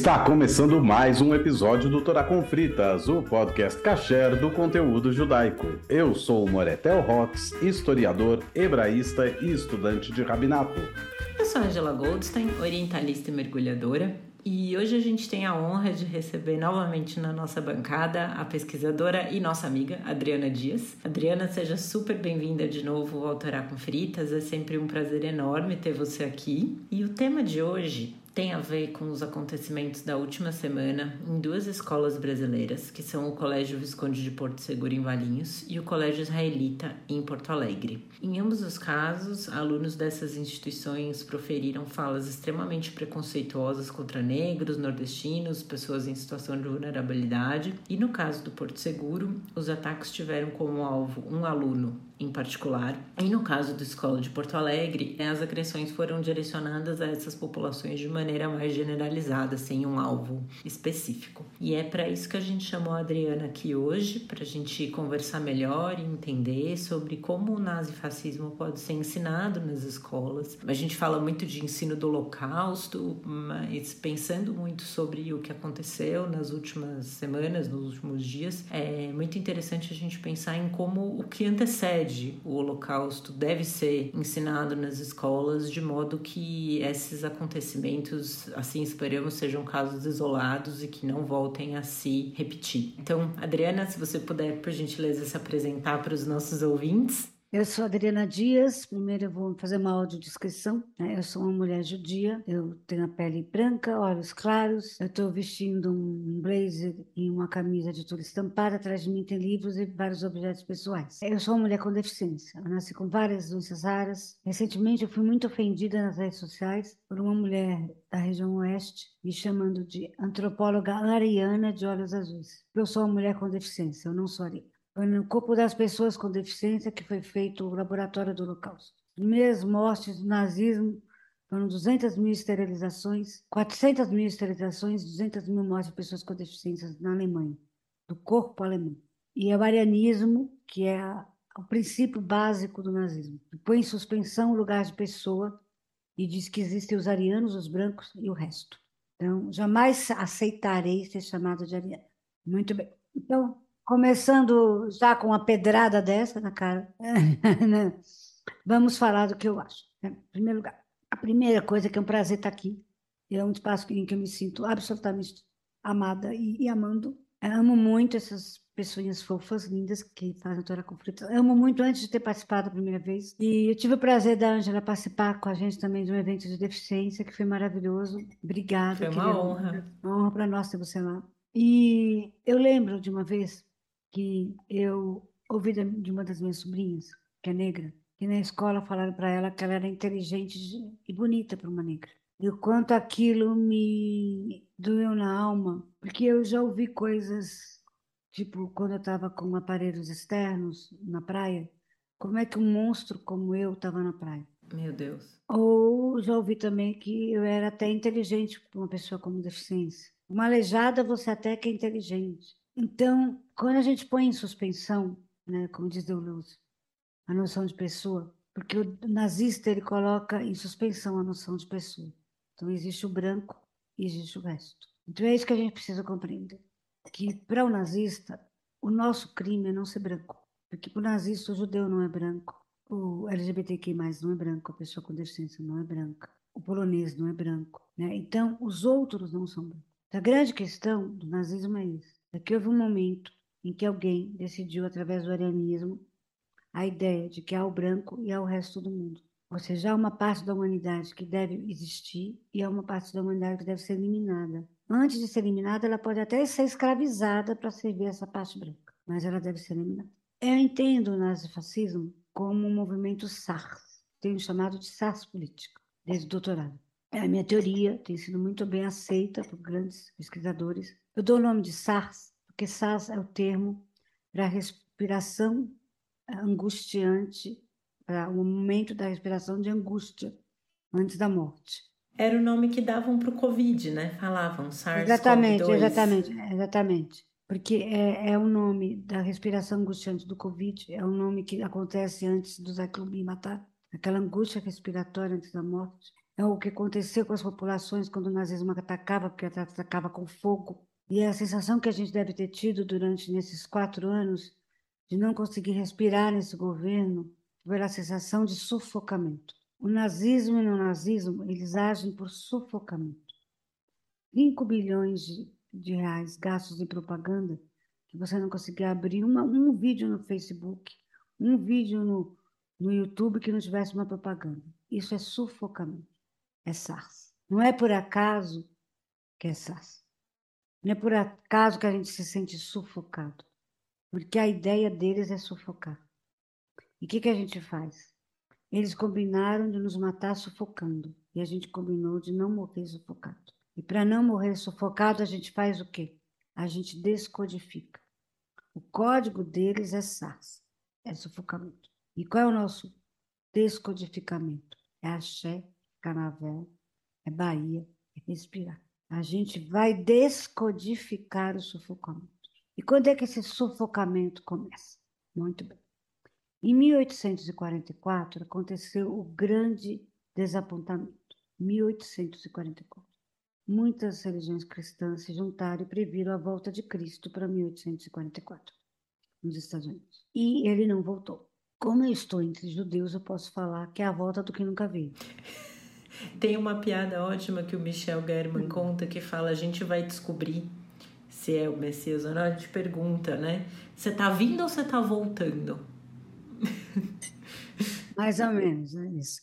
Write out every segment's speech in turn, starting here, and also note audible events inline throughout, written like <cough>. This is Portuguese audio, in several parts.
Está começando mais um episódio do Torá com Fritas, o podcast kasher do conteúdo judaico. Eu sou o Moretel Rox, historiador, hebraísta e estudante de rabinato. Eu sou Angela Goldstein, orientalista e mergulhadora, e hoje a gente tem a honra de receber novamente na nossa bancada a pesquisadora e nossa amiga Adriana Dias. Adriana, seja super bem-vinda de novo ao Torá com Fritas, é sempre um prazer enorme ter você aqui. E o tema de hoje tem a ver com os acontecimentos da última semana em duas escolas brasileiras, que são o Colégio Visconde de Porto Seguro em Valinhos e o Colégio Israelita em Porto Alegre. Em ambos os casos, alunos dessas instituições proferiram falas extremamente preconceituosas contra negros, nordestinos, pessoas em situação de vulnerabilidade, e no caso do Porto Seguro, os ataques tiveram como alvo um aluno em particular. E no caso da Escola de Porto Alegre, as agressões foram direcionadas a essas populações de maneira mais generalizada, sem um alvo específico. E é para isso que a gente chamou a Adriana aqui hoje, para a gente conversar melhor e entender sobre como o nazifascismo pode ser ensinado nas escolas. A gente fala muito de ensino do Holocausto, mas pensando muito sobre o que aconteceu nas últimas semanas, nos últimos dias, é muito interessante a gente pensar em como o que antecede o Holocausto deve ser ensinado nas escolas de modo que esses acontecimentos, assim esperamos, sejam casos isolados e que não voltem a se repetir. Então, Adriana, se você puder, por gentileza, se apresentar para os nossos ouvintes. Eu sou Adriana Dias. Primeiro eu vou fazer uma audiodescrição. Né? Eu sou uma mulher judia. Eu tenho a pele branca, olhos claros. Eu estou vestindo um blazer e uma camisa de toda estampada. Atrás de mim tem livros e vários objetos pessoais. Eu sou uma mulher com deficiência. Eu nasci com várias doenças raras. Recentemente eu fui muito ofendida nas redes sociais por uma mulher da região oeste me chamando de antropóloga ariana de olhos azuis. Eu sou uma mulher com deficiência. Eu não sou ariana. No corpo das pessoas com deficiência que foi feito o laboratório do Holocausto. Primeiras mortes do nazismo foram 200 mil esterilizações, 400 mil esterilizações, 200 mil mortes de pessoas com deficiências na Alemanha, do corpo alemão. E é o arianismo, que é o princípio básico do nazismo, que põe em suspensão o lugar de pessoa e diz que existem os arianos, os brancos e o resto. Então, jamais aceitarei ser chamado de ariano. Muito bem. Então, começando já com uma pedrada dessa na cara, <laughs> né? vamos falar do que eu acho. Né? Em primeiro lugar, a primeira coisa é que é um prazer estar aqui. É um espaço em que eu me sinto absolutamente amada e, e amando. Eu amo muito essas pessoas fofas, lindas, que fazem toda a conflito. Amo muito antes de ter participado a primeira vez. E eu tive o prazer da Ângela participar com a gente também de um evento de deficiência, que foi maravilhoso. Obrigada. Foi uma honra. Uma honra para nós ter você lá. E eu lembro de uma vez que eu ouvi de uma das minhas sobrinhas, que é negra, que na escola falaram para ela que ela era inteligente e bonita para uma negra. E o quanto aquilo me doeu na alma, porque eu já ouvi coisas, tipo, quando eu estava com aparelhos externos na praia, como é que um monstro como eu estava na praia. Meu Deus. Ou já ouvi também que eu era até inteligente para uma pessoa com deficiência. Uma aleijada você até que é inteligente. Então, quando a gente põe em suspensão, né, como diz Deleuze, a noção de pessoa, porque o nazista ele coloca em suspensão a noção de pessoa. Então, existe o branco e existe o resto. Então, é isso que a gente precisa compreender. Que para o nazista, o nosso crime é não ser branco. Porque para o nazista, o judeu não é branco, o LGBTQ+, não é branco, a pessoa com deficiência não é branca, o polonês não é branco. Né? Então, os outros não são brancos. A grande questão do nazismo é isso é que houve um momento em que alguém decidiu, através do arianismo, a ideia de que há o branco e há o resto do mundo. Ou seja, há uma parte da humanidade que deve existir e há uma parte da humanidade que deve ser eliminada. Antes de ser eliminada, ela pode até ser escravizada para servir essa parte branca, mas ela deve ser eliminada. Eu entendo o nazifascismo como um movimento SARS, tenho chamado de SARS política, desde o doutorado. A minha teoria tem sido muito bem aceita por grandes pesquisadores eu dou o nome de SARS, porque SARS é o termo para respiração angustiante, para o momento da respiração de angústia antes da morte. Era o nome que davam para o Covid, né? Falavam SARS. Exatamente, exatamente, exatamente. Porque é, é o nome da respiração angustiante do Covid, é o nome que acontece antes do Zyklopin matar, aquela angústia respiratória antes da morte. é o que aconteceu com as populações quando o nazismo atacava, porque atacava com fogo. E a sensação que a gente deve ter tido durante nesses quatro anos de não conseguir respirar nesse governo, pela sensação de sufocamento. O nazismo e o nazismo, eles agem por sufocamento. 5 bilhões de, de reais gastos em propaganda, que você não conseguia abrir uma, um vídeo no Facebook, um vídeo no, no YouTube que não tivesse uma propaganda. Isso é sufocamento é SARS. Não é por acaso que é SARS. Não é por acaso que a gente se sente sufocado. Porque a ideia deles é sufocar. E o que, que a gente faz? Eles combinaram de nos matar sufocando. E a gente combinou de não morrer sufocado. E para não morrer sufocado, a gente faz o quê? A gente descodifica. O código deles é SARS, é sufocamento. E qual é o nosso descodificamento? É axé, Canavé, é Bahia, é respirar. A gente vai descodificar o sufocamento. E quando é que esse sufocamento começa? Muito bem. Em 1844 aconteceu o grande desapontamento. 1844. Muitas religiões cristãs se juntaram e previram a volta de Cristo para 1844, nos Estados Unidos. E ele não voltou. Como eu estou entre judeus, eu posso falar que é a volta do que nunca veio. <laughs> Tem uma piada ótima que o Michel German conta que fala: a gente vai descobrir se é o Messias ou não. A gente pergunta, né? Você tá vindo ou você tá voltando? <laughs> Mais ou menos, é isso.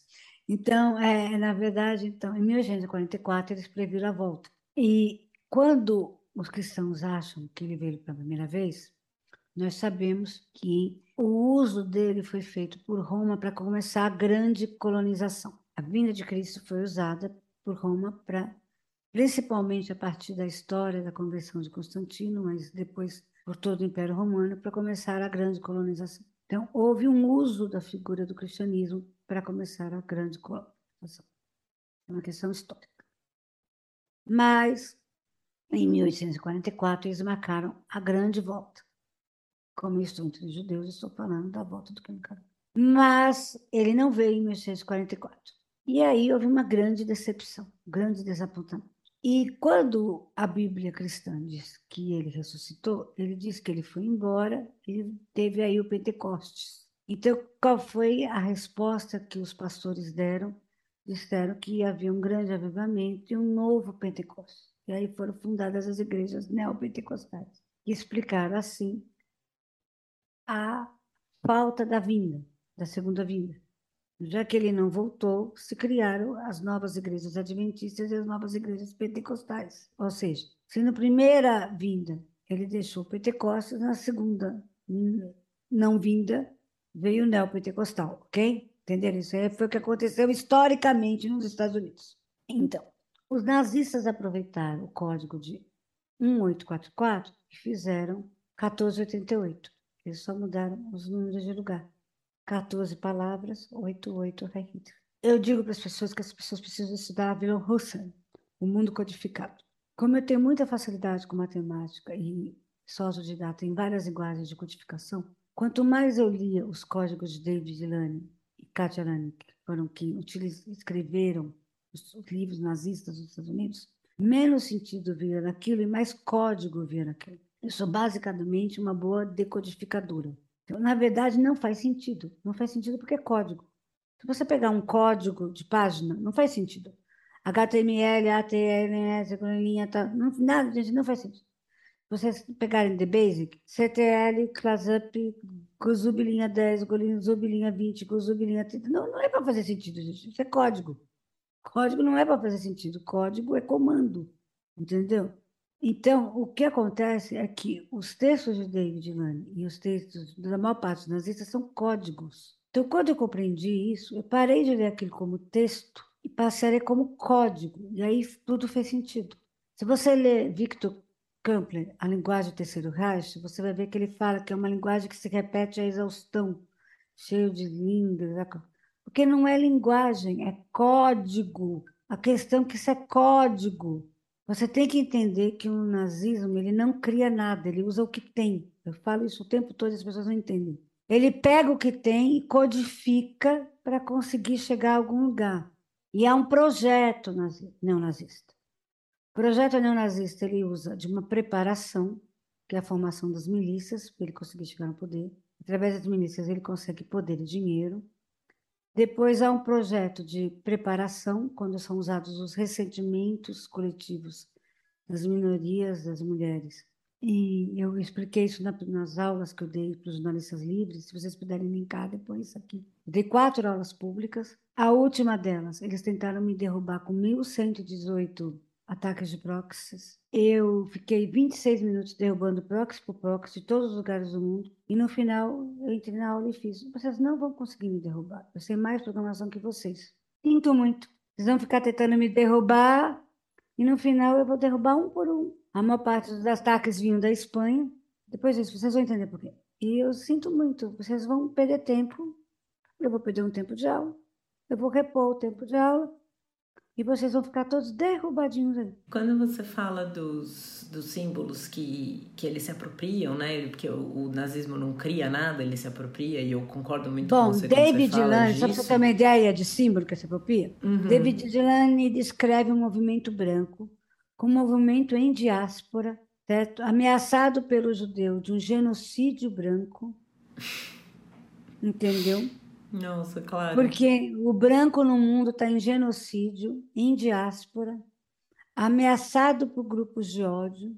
Então, é, na verdade, então, em 1844 eles previram a volta. E quando os cristãos acham que ele veio pela primeira vez, nós sabemos que o uso dele foi feito por Roma para começar a grande colonização a vinda de Cristo foi usada por Roma para, principalmente a partir da história da conversão de Constantino, mas depois por todo o Império Romano, para começar a grande colonização. Então, houve um uso da figura do cristianismo para começar a grande colonização. É uma questão histórica. Mas, em 1844, eles marcaram a grande volta. Como estou entre os judeus, estou falando da volta do Quincarão. Mas ele não veio em 1844. E aí houve uma grande decepção, grande desapontamento. E quando a Bíblia cristã diz que ele ressuscitou, ele diz que ele foi embora e teve aí o Pentecostes. Então, qual foi a resposta que os pastores deram? Disseram que havia um grande avivamento e um novo Pentecostes. E aí foram fundadas as igrejas neopentecostais, que explicaram assim a falta da vinda, da segunda vinda. Já que ele não voltou, se criaram as novas igrejas adventistas e as novas igrejas pentecostais. Ou seja, se na primeira vinda ele deixou Pentecostes, na segunda não vinda veio o neopentecostal, ok? Entenderam? Isso aí foi o que aconteceu historicamente nos Estados Unidos. Então, os nazistas aproveitaram o código de 1844 e fizeram 1488. Eles só mudaram os números de lugar. 14 palavras, 88 Hitler. Eu digo para as pessoas que as pessoas precisam estudar Willem Husserl, o mundo codificado. Como eu tenho muita facilidade com matemática e sou autodidata em várias linguagens de codificação, quanto mais eu lia os códigos de David Lane e Katia Lane, que foram que escreveram os livros nazistas dos Estados Unidos, menos sentido via naquilo e mais código via naquilo. Eu sou basicamente uma boa decodificadora. Então, na verdade, não faz sentido. Não faz sentido porque é código. Se você pegar um código de página, não faz sentido. HTML, ATLS, linha, tá, não, nada, gente, não faz sentido. Se vocês pegarem The Basic, CTL, ClassUp, Guzub linha 10, Guzub linha 20, Guzub linha 30, não, não é para fazer sentido, gente. Isso é código. Código não é para fazer sentido. Código é comando, entendeu? Então, o que acontece é que os textos de David Lane e os textos da maior parte dos nazistas são códigos. Então, quando eu compreendi isso, eu parei de ler aquilo como texto e passei a ler como código. E aí tudo fez sentido. Se você ler Victor Kampler, A Linguagem do Terceiro Reich, você vai ver que ele fala que é uma linguagem que se repete à exaustão, cheio de. Né? Porque não é linguagem, é código. A questão é que isso é código. Você tem que entender que o nazismo ele não cria nada, ele usa o que tem. Eu falo isso o tempo todo, as pessoas não entendem. Ele pega o que tem e codifica para conseguir chegar a algum lugar. E há um projeto neonazista. O projeto neonazista ele usa de uma preparação, que é a formação das milícias, para ele conseguir chegar no poder. Através das milícias ele consegue poder e dinheiro. Depois há um projeto de preparação, quando são usados os ressentimentos coletivos das minorias, das mulheres. E eu expliquei isso nas aulas que eu dei para os jornalistas livres, se vocês puderem linkar depois aqui. Dei quatro aulas públicas. A última delas, eles tentaram me derrubar com 1.118 ataques de proxies. Eu fiquei 26 minutos derrubando proxy por proxy de todos os lugares do mundo. E no final, eu entrei na aula e fiz. Vocês não vão conseguir me derrubar. Eu sei mais programação que vocês. Sinto muito. Vocês vão ficar tentando me derrubar e no final eu vou derrubar um por um. A maior parte dos ataques vinham da Espanha. Depois disso, vocês vão entender por quê. E eu sinto muito, vocês vão perder tempo. Eu vou perder um tempo de aula. Eu vou repor o tempo de aula e vocês vão ficar todos derrubadinhos aí. Quando você fala dos, dos símbolos que, que eles se apropriam, né? Porque o, o nazismo não cria nada, ele se apropria, e eu concordo muito Bom, com você. David Delane, só para você ter uma ideia de símbolo que se apropria, uhum. David Delane descreve um movimento branco como um movimento em diáspora, certo? ameaçado pelo judeu de um genocídio branco, entendeu? Nossa, claro. Porque o branco no mundo está em genocídio, em diáspora, ameaçado por grupos de ódio,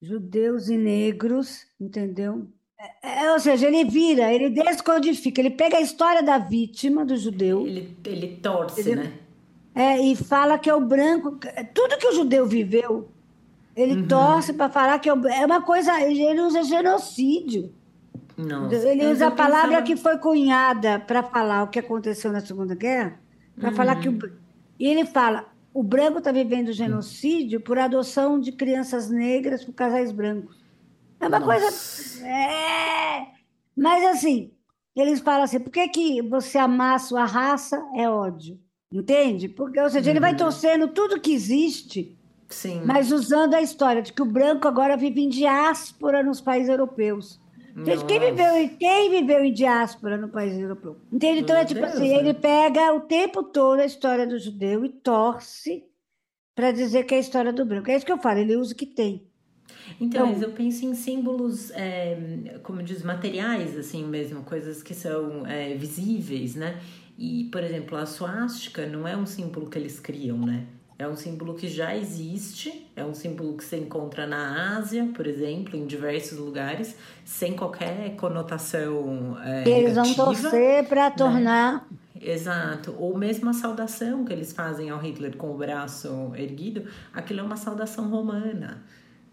judeus e negros, entendeu? É, é, ou seja, ele vira, ele descodifica, ele pega a história da vítima, do judeu. Ele, ele torce, entendeu? né? É, e fala que é o branco. Tudo que o judeu viveu, ele uhum. torce para falar que é, é uma coisa. Ele usa genocídio. Nossa. Ele usa a palavra pensava... que foi cunhada para falar o que aconteceu na Segunda Guerra, para uhum. falar que o, uhum. e ele fala o branco está vivendo genocídio por adoção de crianças negras por casais brancos. É uma Nossa. coisa. É... Mas assim, eles falam assim: por que, que você amar sua raça é ódio? Entende? Porque, ou seja, uhum. ele vai uhum. torcendo tudo que existe, Sim. mas usando a história de que o branco agora vive em diáspora nos países europeus. Gente, quem viveu, quem viveu em diáspora no país europeu? Entende? Então, é tipo Deus, assim, né? ele pega o tempo todo a história do judeu e torce para dizer que é a história do branco. É isso que eu falo, ele usa o que tem. Então, então eu penso em símbolos, é, como diz, materiais, assim mesmo, coisas que são é, visíveis, né? E, por exemplo, a suástica não é um símbolo que eles criam, né? É um símbolo que já existe, é um símbolo que se encontra na Ásia, por exemplo, em diversos lugares, sem qualquer conotação é, Eles negativa, vão torcer para né? tornar... Exato. Ou mesmo a saudação que eles fazem ao Hitler com o braço erguido, aquilo é uma saudação romana.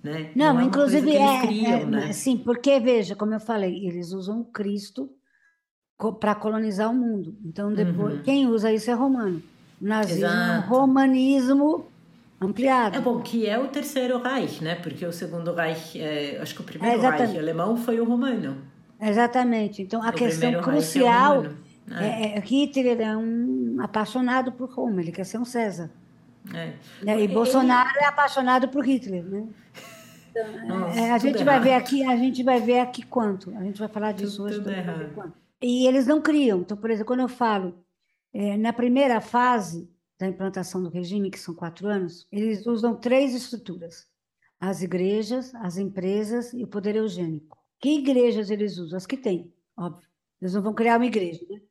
Né? Não, Não é inclusive é, criam, é, né? sim, porque veja, como eu falei, eles usam Cristo para colonizar o mundo. Então depois uhum. quem usa isso é romano nazismo, Exato. romanismo ampliado. É bom, que é o terceiro Reich, né? Porque o segundo Reich, é, acho que o primeiro é Reich alemão foi o romano. Exatamente. Então a o questão é crucial é, é, é, Hitler é um apaixonado por Roma, ele quer ser um César. É. Né? E Bolsonaro é apaixonado por Hitler, né? Então, <laughs> Nossa, é, a gente vai ver aqui, a gente vai ver aqui quanto. A gente vai falar disso tudo, hoje. Tudo. E eles não criam. Então, por exemplo, quando eu falo é, na primeira fase da implantação do regime, que são quatro anos, eles usam três estruturas: as igrejas, as empresas e o poder eugênico. Que igrejas eles usam? As que têm, óbvio. Eles não vão criar uma igreja, né?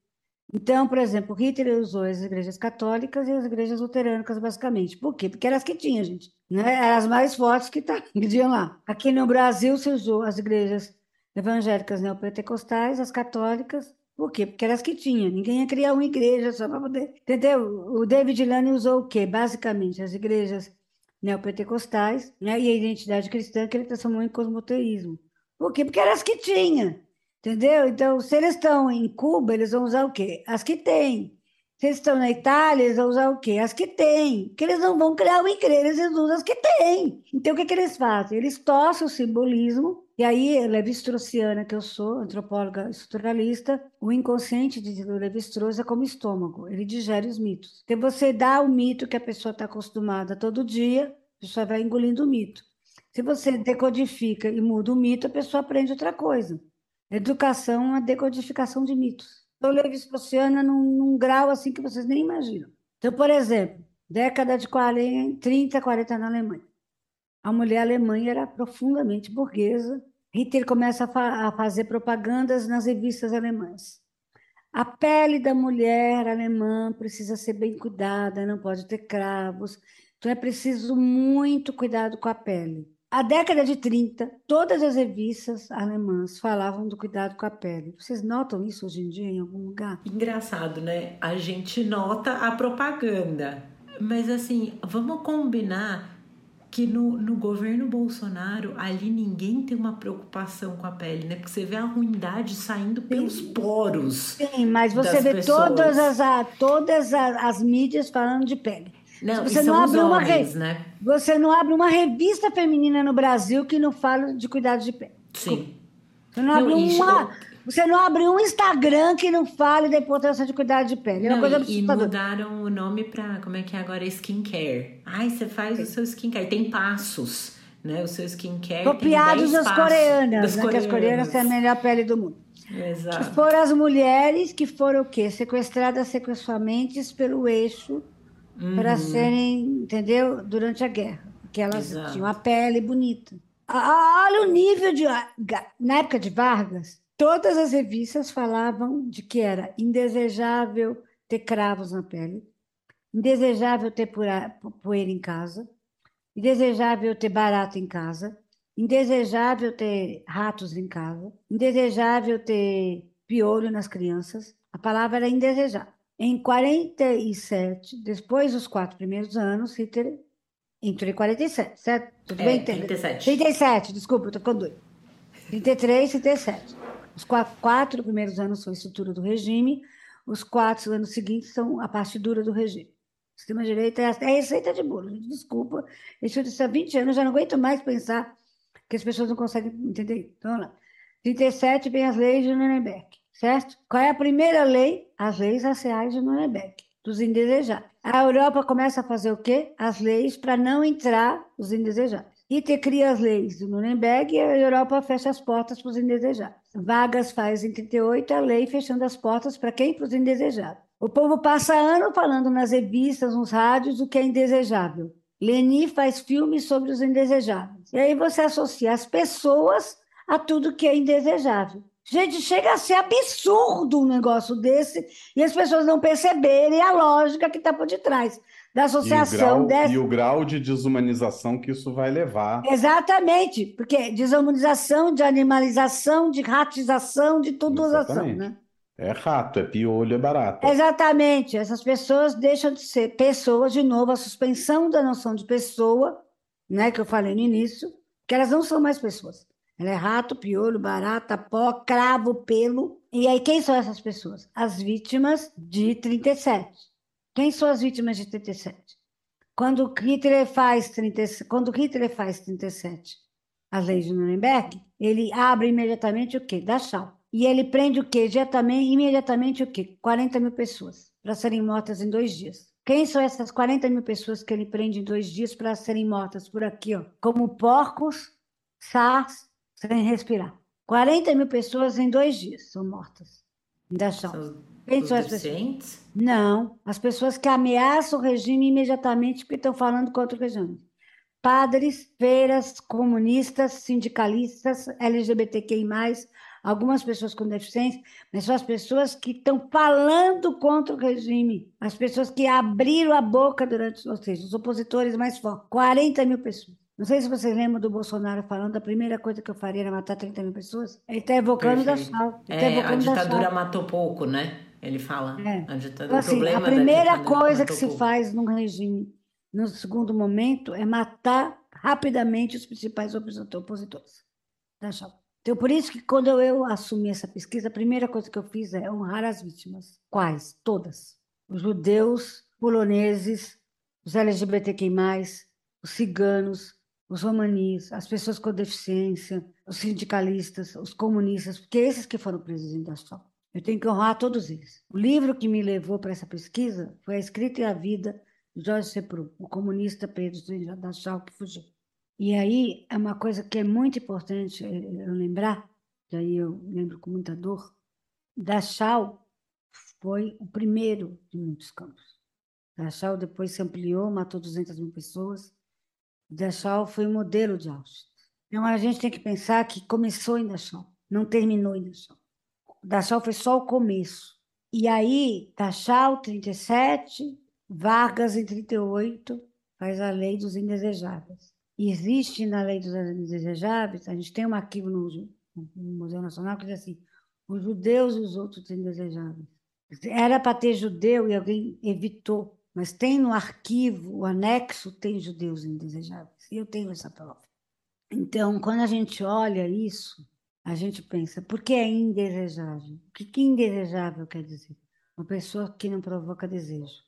Então, por exemplo, Hitler usou as igrejas católicas e as igrejas luteranas, basicamente. Por quê? Porque eram as que tinha, gente. Né? Eram as mais fortes que, tá, tinham lá. Aqui no Brasil, se usou as igrejas evangélicas neopentecostais, as católicas por quê? Porque eram as que tinham. Ninguém ia criar uma igreja só para poder. Entendeu? O David Lane usou o quê? Basicamente, as igrejas neopentecostais né? e a identidade cristã que ele transformou em cosmoteísmo. Por quê? Porque eram as que tinha. Entendeu? Então, se eles estão em Cuba, eles vão usar o quê? As que têm. Se eles estão na Itália, eles vão usar o quê? As que têm. Porque eles não vão criar uma igreja, eles usam as que têm. Então, o que, que eles fazem? Eles torcem o simbolismo e aí, Levi-Straussiana, que eu sou, antropóloga estruturalista, o inconsciente de Levi-Strauss é como estômago, ele digere os mitos. Então, você dá o mito que a pessoa está acostumada todo dia, a pessoa vai engolindo o mito. Se você decodifica e muda o mito, a pessoa aprende outra coisa. Educação é decodificação de mitos. Então, Levi-Straussiana num, num grau assim que vocês nem imaginam. Então, por exemplo, década de 40, 30, 40 na Alemanha. A mulher alemã era profundamente burguesa. Hitler começa a, fa a fazer propagandas nas revistas alemãs. A pele da mulher alemã precisa ser bem cuidada, não pode ter cravos. Então é preciso muito cuidado com a pele. A década de 30, todas as revistas alemãs falavam do cuidado com a pele. Vocês notam isso hoje em dia em algum lugar? Engraçado, né? A gente nota a propaganda. Mas assim, vamos combinar que no, no governo Bolsonaro ali ninguém tem uma preocupação com a pele, né? Porque você vê a ruindade saindo pelos poros. Sim, mas você vê pessoas. todas as, todas as, as mídias falando de pele. Não, você não abre os uma homens, re- né? Você não abre uma revista feminina no Brasil que não fala de cuidado de pele. Sim. Você não, Não, abre uma, você não abre um Instagram que não fale da importância de cuidado de pele. É uma Não, coisa e, e mudaram o nome pra, como é que é agora? Skincare. Ai, você faz o seu skincare. Tem passos, né? O seu skincare Copiados tem 10 das coreanas, Das né? Que as coreanas têm a melhor pele do mundo. Que Exato. foram as mulheres que foram o quê? Sequestradas sexualmente pelo eixo para Uhum. serem, entendeu? Durante a guerra. Porque elas Exato. tinham a pele bonita. Olha o nível de. Na época de Vargas, todas as revistas falavam de que era indesejável ter cravos na pele, indesejável ter poeira em casa, indesejável ter barata em casa, indesejável ter ratos em casa, indesejável ter piolho nas crianças. A palavra era indesejável. Em 47, depois dos quatro primeiros anos, Hitler entrou em 47, certo? Tudo É, bem? Entende? 37. 37, desculpa, tô com doido. 33, 37. Os quatro, primeiros anos são a estrutura do regime, os quatro anos seguintes são a parte dura do regime. O sistema direito é é receita de bolo, gente, desculpa. Eu estudo isso há 20 anos, já não aguento mais pensar que as pessoas não conseguem entender. Então, vamos lá. 37 vem as leis de Nuremberg, certo? Qual é a primeira lei? As leis raciais de Nuremberg, dos indesejáveis. A Europa começa a fazer o quê? As leis para não entrar os indesejáveis. Hitler cria as leis de Nuremberg e a Europa fecha as portas para os indesejáveis. Vargas faz em 38 a lei fechando as portas para quem? Para os indesejáveis. O povo passa ano falando nas revistas, nos rádios, o que é indesejável. Leni faz filmes sobre os indesejáveis. E aí você associa as pessoas a tudo que é indesejável. Gente, chega a ser absurdo um negócio desse e as pessoas não perceberem a lógica que está por detrás da E o associação grau, dessa. e o grau de desumanização que isso vai levar. Exatamente, porque desumanização, de animalização, de ratização, de tudo ação, né? É rato, é piolho, é barata. Exatamente, essas pessoas deixam de ser pessoas, de novo, a suspensão da noção de pessoa, né, que eu falei no início, que elas não são mais pessoas. Ela é rato, piolho, barata, pó, cravo, pelo. E aí, quem são essas pessoas? As vítimas de 37. Quem são as vítimas de 37? Quando Hitler faz 30, quando Hitler faz 37, as leis de Nuremberg, ele abre imediatamente o quê? Dachau. E ele prende o quê? Imediatamente, imediatamente o quê? 40 mil pessoas para serem mortas em dois dias. Quem são essas 40 mil pessoas que ele prende em dois dias para serem mortas por aqui, ó? Como porcos, SARS, sem respirar. 40 mil pessoas em dois dias são mortas Dachau. São são as pessoas? Não, as pessoas que ameaçam o regime imediatamente porque estão falando contra o regime. Padres, feiras, comunistas, sindicalistas, LGBTQI+, algumas pessoas com deficiência, mas são as pessoas que estão falando contra o regime, as pessoas que abriram a boca durante, ou seja, os opositores mais fortes, 40 mil pessoas. Não sei se vocês lembram do Bolsonaro falando, a primeira coisa que eu faria era matar 30 mil pessoas. Ele está evocando da. Ele tá É, a evocando Dachau. ditadura matou pouco, né? Ele fala. É. A ditadura, Então, assim, a da primeira coisa que se pouco. faz num regime, no segundo momento, é matar rapidamente os principais oposito- opositores. Tá, tchau. Então, por isso que quando eu, eu assumi essa pesquisa, a primeira coisa que eu fiz é honrar as vítimas. Quais? Todas. Os judeus, poloneses, os LGBTQI+, os ciganos, os romanis, as pessoas com deficiência, os sindicalistas, os comunistas, porque esses que foram presos em Dachau. Eu tenho que honrar todos eles. O livro que me levou para essa pesquisa foi A Escrita e a Vida, de Jorge Sepru, o comunista preso em Dachau que fugiu. E aí é uma coisa que é muito importante eh, eu lembrar, aí eu lembro com muita dor, Dachau foi o primeiro de muitos campos. Dachau depois se ampliou, matou 200 mil pessoas. Dachau foi modelo de Auschwitz. Então a gente tem que pensar que começou em Dachau, não terminou em Dachau. Dachau foi só o começo. E aí, Dachau, 37, Vargas, em 38, faz a lei dos indesejáveis. Existe na lei dos indesejáveis, a gente tem um arquivo no, no Museu Nacional que diz assim, os judeus e os outros indesejáveis. Era para ter judeu e alguém evitou, mas tem no arquivo, o anexo tem judeus indesejáveis. E eu tenho essa prova. Então, quando a gente olha isso, a gente pensa, por que é indesejável? O que, que indesejável quer dizer? Uma pessoa que não provoca desejo.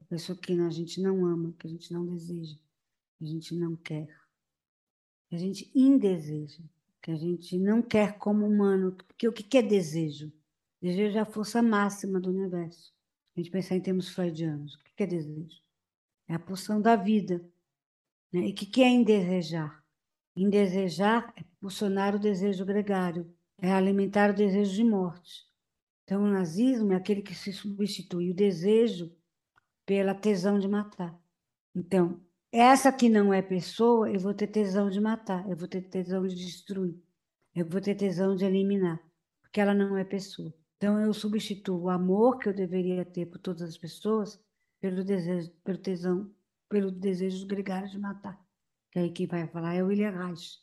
Uma pessoa que a gente não ama, que a gente não deseja, que a gente não quer. Que a gente indeseja, que a gente não quer como humano. Porque o que é desejo? Desejo é a força máxima do universo. A gente pensar em termos freudianos. O que é desejo? É a pulsão da vida. Né? E o que é indesejar? Indesejar é pulsionar o desejo gregário, é alimentar o desejo de morte. Então, o nazismo é aquele que se substitui o desejo pela tesão de matar. Então, essa que não é pessoa, eu vou ter tesão de matar, eu vou ter tesão de destruir, eu vou ter tesão de eliminar, porque ela não é pessoa. Então eu substituo o amor que eu deveria ter por todas as pessoas pelo desejo, pelo tesão, pelo desejo gregário de matar. Que aí quem vai falar é o William Reich,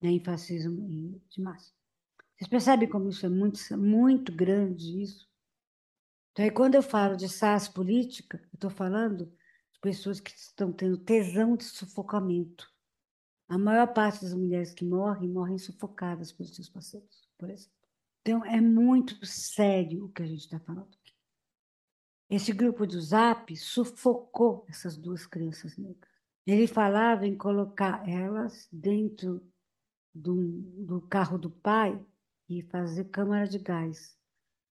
né, em fascismo de massa. Vocês percebem como isso é muito, muito grande isso? Então, aí, quando eu falo de SAS política, eu estou falando de pessoas que estão tendo tesão de sufocamento. A maior parte das mulheres que morrem, morrem sufocadas pelos seus parceiros, por exemplo. Então, é muito sério o que a gente está falando aqui. Esse grupo do Zap sufocou essas duas crianças negras. Ele falava em colocar elas dentro do, do carro do pai e fazer câmara de gás.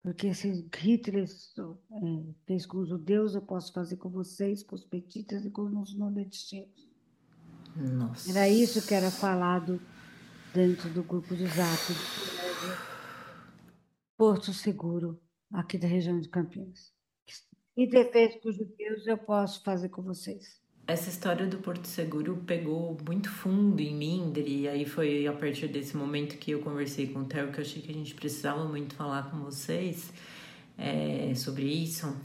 Porque se Hitler é, fez com os judeus, eu posso fazer com vocês, com os petitas e com os nordestinos. Nossa. Era isso que era falado dentro do grupo de Zap. Porto Seguro, aqui da região de Campinas. E defeito para os judeus eu posso fazer com vocês. Essa história do Porto Seguro pegou muito fundo em mim, e aí foi a partir desse momento que eu conversei com o Theo que eu achei que a gente precisava muito falar com vocês é, sobre isso,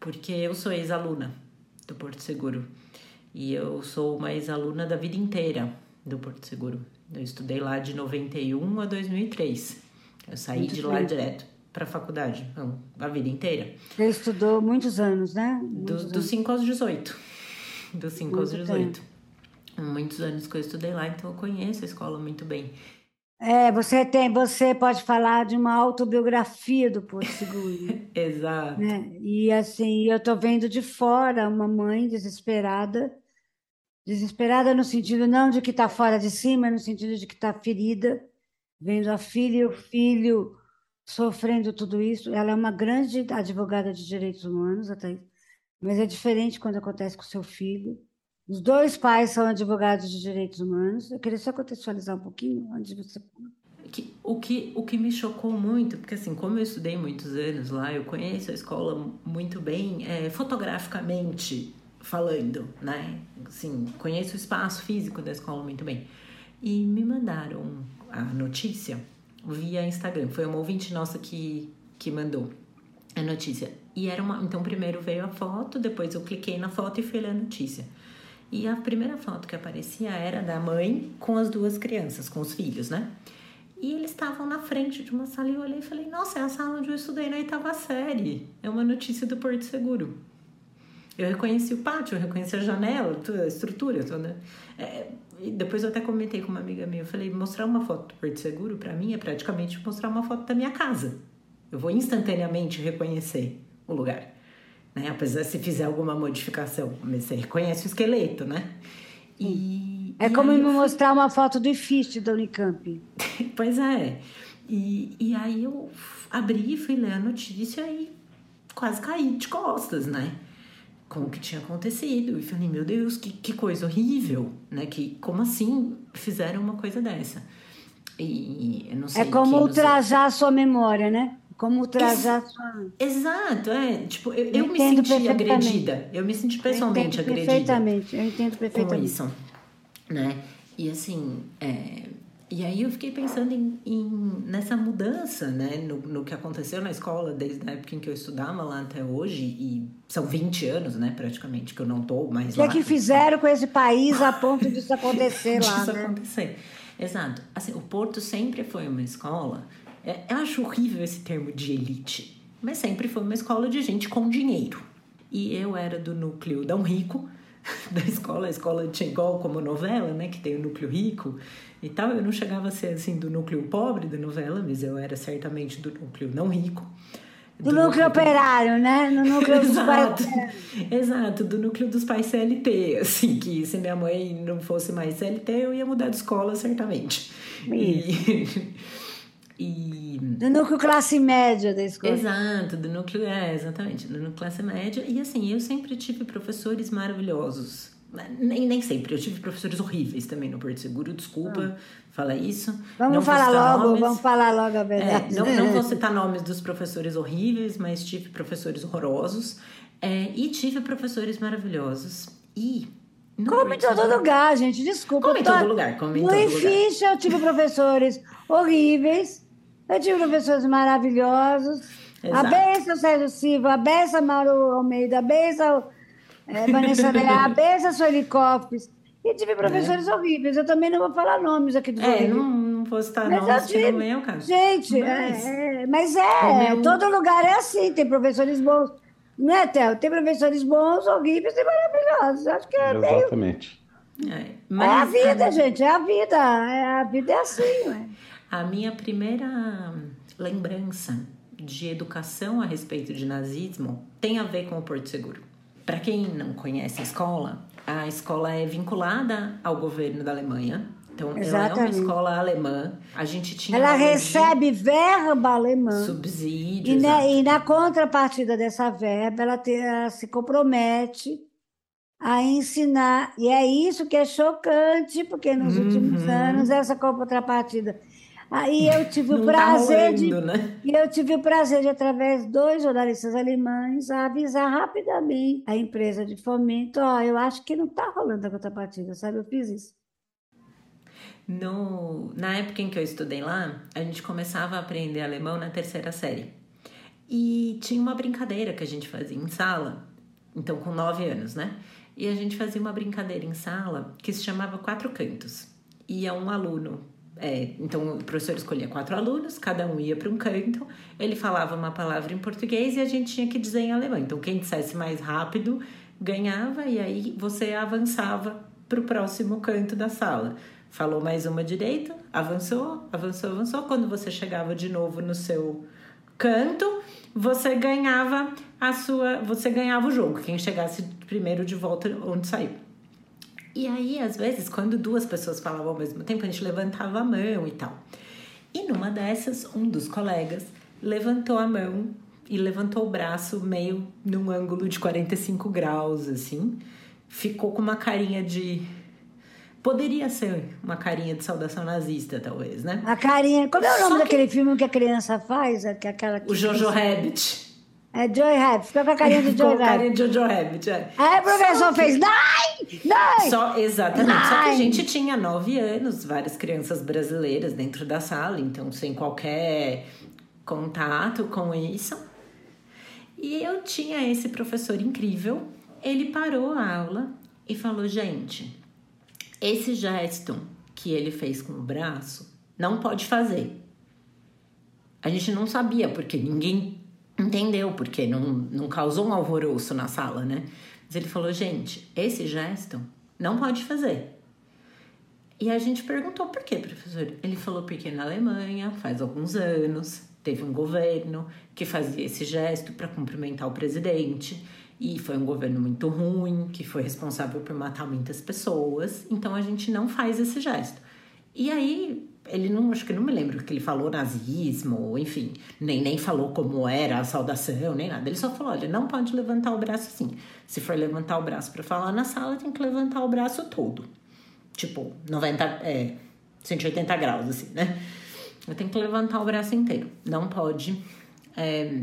porque eu sou ex-aluna do Porto Seguro e eu sou uma ex-aluna da vida inteira do Porto Seguro. Eu estudei lá de 91 a 2003. Eu saí Muito de lá direto para a faculdade, não, a vida inteira. Você estudou muitos anos, né? Muitos do, dos 5 aos 18. Dos 5 aos 18. Tempo. Muitos anos que eu estudei lá, então eu conheço a escola muito bem. É, você tem, você pode falar de uma autobiografia do Porto Seguro. <laughs> Exato. Né? E assim, eu estou vendo de fora uma mãe desesperada, desesperada no sentido não de que está fora de si, mas no sentido de que está ferida, vendo a filha e o filho sofrendo tudo isso. Ela é uma grande advogada de direitos humanos, até, mas é diferente quando acontece com seu filho. Os dois pais são advogados de direitos humanos. Eu queria só contextualizar um pouquinho antes de você. O que, o que me chocou muito, porque assim, como eu estudei muitos anos lá, eu conheço a escola muito bem, é, fotograficamente falando, né? Assim, conheço o espaço físico da escola muito bem. E me mandaram a notícia via Instagram. Foi uma ouvinte nossa que, que mandou a notícia. E era uma. Então, primeiro veio a foto, depois eu cliquei na foto e fui ler a notícia. E a primeira foto que aparecia era da mãe com as duas crianças, com os filhos, né? E eles estavam na frente de uma sala e eu olhei e falei: Nossa, é a sala onde eu estudei na oitava série. É uma notícia do Porto Seguro. Eu reconheci o pátio, eu reconheci a janela, a estrutura toda. É, e depois eu até comentei com uma amiga minha, eu falei, mostrar uma foto do Porto Seguro para mim é praticamente mostrar uma foto da minha casa. Eu vou instantaneamente reconhecer o lugar, né? Apesar se fizer alguma modificação, mas você reconhece o esqueleto, né? E, é e como me fui... mostrar uma foto do IFIST da Unicamp. <laughs> pois é. E, e aí eu abri, fui ler a notícia e quase caí de costas, né? Com o que tinha acontecido. E falei, meu Deus, que, que coisa horrível, né? Que, como assim fizeram uma coisa dessa? E eu não sei. É como ultrajar a sua memória, né? Como trajar Ex sua... Exato, é. Tipo, eu, eu, eu me senti agredida. Eu me senti pessoalmente eu agredida. Perfeitamente, eu entendo perfeitamente. Com isso, né? E assim, é, e aí eu fiquei pensando em, em, nessa mudança, né? No, no que aconteceu na escola desde a época em que eu estudava lá até hoje. E são 20 anos, né, praticamente, que eu não tô mais lá. O que é que fizeram com esse país a ponto disso acontecer <laughs> lá, disso né? acontecer. Exato. Assim, o Porto sempre foi uma escola... É, eu acho horrível esse termo de elite. Mas sempre foi uma escola de gente com dinheiro. E eu era do núcleo Dão Rico, <laughs> da escola, a escola tinha igual como novela, né, que tem o núcleo rico e tal. Eu não chegava a ser assim do núcleo pobre da novela, mas eu era certamente do núcleo não rico. Do, do núcleo, núcleo operário, né? No <laughs> núcleo dos pais. Exato, do núcleo dos pais CLT, <laughs> assim, que se minha mãe não fosse mais CLT, eu ia mudar de escola certamente. Isso. E E... Do núcleo classe média da escola. Exato, do núcleo, é, exatamente, do núcleo classe média. E assim, eu sempre tive professores maravilhosos. Nem, nem sempre, eu tive professores horríveis também no Porto Seguro, desculpa ah. falar isso. Vamos não falar logo, nomes. vamos falar logo a é, verdade. É, não, não vou <laughs> citar nomes dos professores horríveis, mas tive professores horrorosos. É, e tive professores maravilhosos. E como em todo lugar, gente, desculpa. Como em todo lugar, como em todo lugar. Ficha, eu tive professores horríveis, eu tive professores maravilhosos. Exato. A benção Sérgio Silva, a benção Mauro Almeida, a benção é, Vanessa Leá, a benção Sueli Cofres. E tive professores é. horríveis. Eu também não vou falar nomes aqui dos É, horríveis. não, não vou citar mas nomes, tive... não é o caso. Gente, mas é, é, mas é, meu... todo lugar é assim, tem professores bons. Né, Théo? Tem professores bons, horríveis e maravilhosos. Acho que é Exatamente. Meio... É, mas... é a vida, gente, é a vida. É, a vida é assim, ué. A minha primeira lembrança de educação a respeito de nazismo tem a ver com o Porto Seguro. Para quem não conhece a escola, a escola é vinculada ao governo da Alemanha. Então, Exatamente. ela é uma escola alemã. A gente tinha. Ela recebe verba alemã. Subsídios. E na, e na, contrapartida dessa verba, ela, te, ela se compromete a ensinar. E é isso que é chocante, porque nos uhum. últimos anos, essa contrapartida Aí eu tive o prazer tá rolando, de. Né? E eu tive o prazer de, através de dois jornalistas alemães, avisar rapidamente a empresa de fomento: ó, oh, eu acho que não está rolando a contrapartida, sabe? Eu fiz isso. No, na época em que eu estudei lá, a gente começava a aprender alemão na terceira série. E tinha uma brincadeira que a gente fazia em sala, então com nove anos, né? E a gente fazia uma brincadeira em sala que se chamava Quatro Cantos. Ia um aluno é, então o professor escolhia quatro alunos, cada um ia para um canto, ele falava uma palavra em português e a gente tinha que dizer em alemão. Então quem dissesse mais rápido ganhava e aí você avançava para o próximo canto da sala. Falou mais uma direita, avançou, avançou, avançou. Quando você chegava de novo no seu canto, você ganhava a sua, você ganhava o jogo. Quem chegasse primeiro de volta onde saiu. E aí, às vezes, quando duas pessoas falavam ao mesmo tempo, a gente levantava a mão e tal. E numa dessas, um dos colegas levantou a mão e levantou o braço meio num ângulo de 45 graus, assim. Ficou com uma carinha de. Poderia ser uma carinha de saudação nazista, talvez, né? A carinha. Como é o nome Só daquele que... filme que a criança faz? É que aquela o Jojo Rabbit. É Joy Rabbit, ficou com a carinha de <laughs> Joy Rabbit. Com a carinha de Jojo Rabbit, é. Aí o professor que... fez, Nai! Nai! Só, exatamente, Nai! só que a gente tinha nove anos, várias crianças brasileiras dentro da sala, então sem qualquer contato com isso. E eu tinha esse professor incrível, ele parou a aula e falou, gente, esse gesto que ele fez com o braço, não pode fazer. A gente não sabia, porque ninguém entendeu, porque não, não causou um alvoroço na sala, né? Mas ele falou: gente, esse gesto não pode fazer. E a gente perguntou por quê, professor? Ele falou porque na Alemanha, faz alguns anos, teve um governo que fazia esse gesto para cumprimentar o presidente. E foi um governo muito ruim, que foi responsável por matar muitas pessoas. Então a gente não faz esse gesto. E aí ele não, acho que não me lembro que ele falou nazismo, enfim, nem, nem falou como era a saudação, nem nada. Ele só falou: olha, não pode levantar o braço assim. Se for levantar o braço para falar na sala, tem que levantar o braço todo. Tipo, 90, é, 180 graus, assim, né? Eu tenho que levantar o braço inteiro. Não pode é,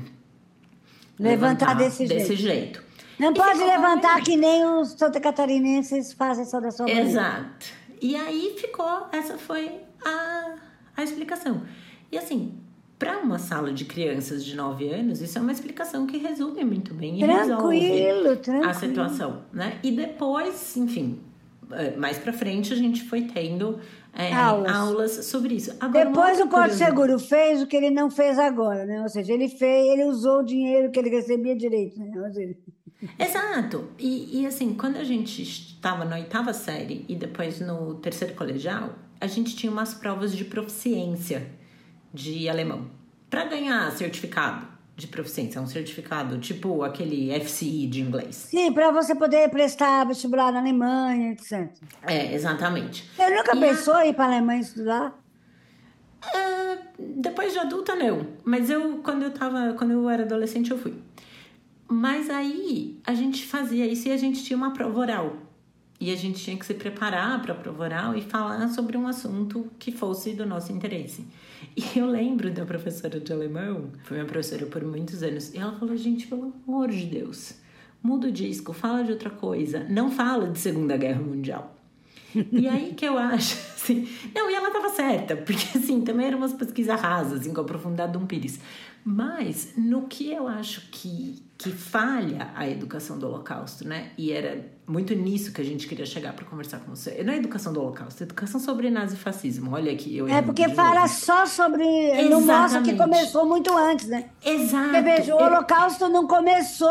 Levantar desse desse jeito. jeito. Não E pode levantar bem. que nem os santa catarinenses fazem maneira. Exato. E aí ficou, essa foi a, a explicação. E assim, para uma sala de crianças de 9 anos, isso é uma explicação que resume muito bem e resolve Tranquilo, tranquilo. a situação, né? E depois, enfim, eh, mais pra frente a gente foi tendo eh, Aulas. aulas. sobre isso. Agora, Depois o Porto Seguro fez o que ele não fez agora, né? Ou seja, ele fez, ele usou o dinheiro que ele recebia direito, né? Seja, <laughs> Exato. E, e assim, quando a gente estava na oitava série e depois no terceiro colegial, a gente tinha umas provas de proficiência de alemão. Para ganhar certificado de proficiência, um certificado tipo aquele FCI de inglês. Sim, para você poder prestar vestibular na Alemanha, etc. É, exatamente. Você nunca E a- pensou em ir para a Alemanha estudar? Ah, depois de adulta, não. Mas eu, quando eu tava, quando eu era adolescente, eu fui. Mas aí a gente fazia isso e a gente tinha uma prova oral. E a gente tinha que se preparar para a prova oral e falar sobre um assunto que fosse do nosso interesse. E eu lembro da professora de alemão, foi minha professora por muitos anos, e ela falou: gente, pelo amor de Deus, muda o disco, fala de outra coisa, não fala de Segunda Guerra Mundial. E aí que eu acho, <laughs> assim... Não, e ela tava certa, porque, assim, também eram umas pesquisas rasas, assim, com a profundidade de um pires. Mas, no que eu acho que, que falha a educação do Holocausto, né? E era muito nisso que a gente queria chegar para conversar com você. Não é educação do Holocausto, é educação sobre nazifascismo. Olha aqui, eu É porque fala novo. só sobre. Não mostra que Exatamente. começou muito antes, né? Exato. Porque veja, o Ele- Holocausto não começou.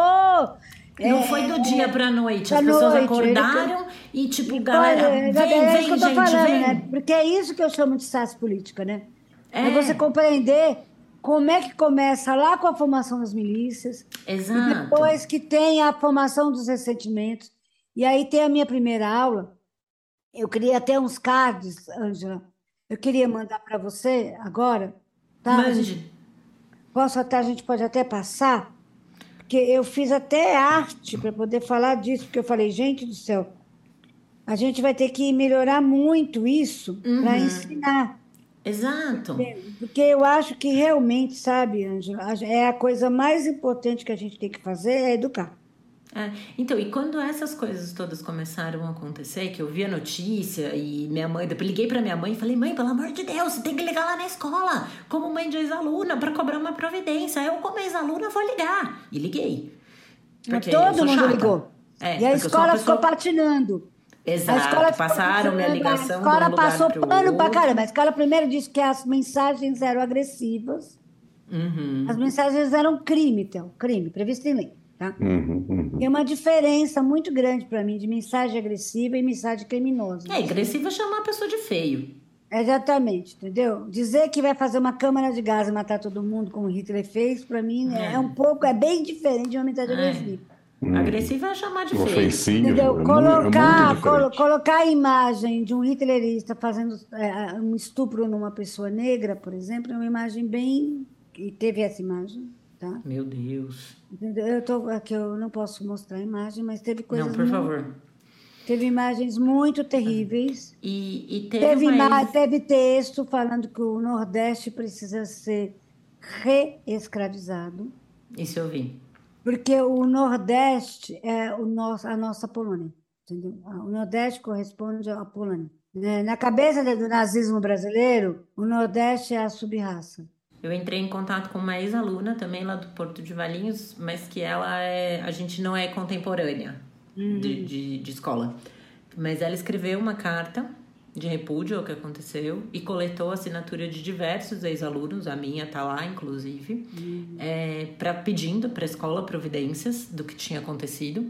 Não é, foi do dia pra noite. As pessoas noite, acordaram e, tipo, galera, é, vem, é vem, isso que eu tô gente, falando, vem. né? Porque é isso que eu chamo de SAS política, né? É. É. você compreender como é que começa lá com a formação das milícias, e Exato. depois que tem a formação dos ressentimentos, e aí tem a minha primeira aula. Eu queria até uns cards, Ângela. Eu queria mandar para você agora, tá? Mande. Posso até, a gente pode até passar, porque eu fiz até arte para poder falar disso, porque eu falei, gente do céu, a gente vai ter que melhorar muito isso para Uhum. ensinar. Exato. Porque eu acho que realmente, sabe, Ângela, é a coisa mais importante que a gente tem que fazer é educar. É, então, e quando essas coisas todas começaram a acontecer, que eu vi a notícia e minha mãe, depois liguei pra minha mãe e falei, mãe, pelo amor de Deus, você tem que ligar lá na escola, como mãe de ex-aluna, pra cobrar uma providência. Eu, como ex-aluna, vou ligar. E liguei. Porque Todo mundo chata. ligou. É, e a escola ficou pessoa- patinando. A Exato, escola ficou passaram minha patinando, ligação A escola um passou pano pra caramba. A escola primeiro disse que as mensagens eram agressivas. Uhum. As mensagens eram crime, então, crime, previsto em lei. Tá? Uhum, uhum. Tem uma diferença muito grande para mim de mensagem agressiva e mensagem criminosa. É, agressiva é chamar a pessoa de feio. Exatamente, entendeu? Dizer que vai fazer uma câmara de gás e matar todo mundo, como Hitler fez, para mim é. É. um pouco, é bem diferente de uma mensagem É. agressiva. Agressiva é chamar de feio. Entendeu? é é Colocar, muito colo- colocar a imagem de um hitlerista fazendo é, um estupro numa pessoa negra, por exemplo, é uma imagem bem. E teve essa imagem, tá? Meu Deus. Eu tô aqui, eu não posso mostrar a imagem, mas teve coisas. Não, por muito- favor. Teve imagens muito terríveis. E, e teve, Teve, teve texto falando que o Nordeste precisa ser reescravizado, Isso eu vi. porque o Nordeste é o nosso, a nossa Polônia. Entendeu? O Nordeste corresponde à Polônia. né? Na cabeça do nazismo brasileiro, o Nordeste é a subraça. Eu entrei em contato com uma ex-aluna também lá do Porto de Valinhos, mas que ela é. A gente não é contemporânea de, de, de escola. Mas ela escreveu uma carta de repúdio ao que aconteceu e coletou a assinatura de diversos ex-alunos, a minha tá lá, inclusive, é, pra, pedindo para a escola providências do que tinha acontecido.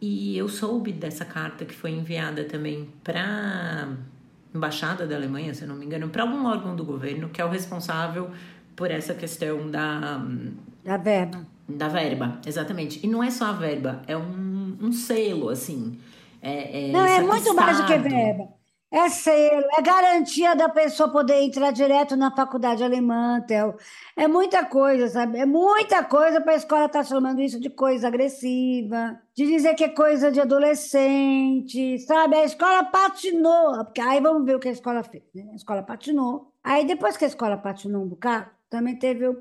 E eu soube dessa carta que foi enviada também para embaixada da Alemanha, se não me engano, para algum órgão do governo que é o responsável por essa questão da, Da verba. da verba, exatamente. E não é só a verba, é um, um selo, assim. É, é Não, é esse muito mais do que verba. É selo, é garantia da pessoa poder entrar direto na faculdade alemã, Theo. É muita coisa, sabe? É muita coisa para a escola estar chamando isso de coisa agressiva, de dizer que é coisa de adolescente, sabe? A escola patinou, porque aí vamos ver o que a escola fez, né? A escola patinou. Aí depois que a escola patinou um bocado, também teve o,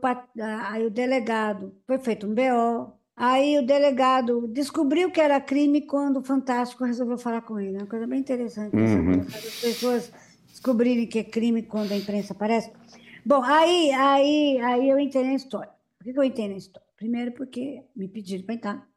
aí o delegado, foi feito um BO, aí o delegado descobriu que era crime quando o Fantástico resolveu falar com ele, é uma coisa bem interessante, uhum. as pessoas descobrirem que é crime quando a imprensa aparece. Bom, aí, aí, aí eu entrei na história. Por que eu entrei na história? Primeiro porque me pediram para entrar.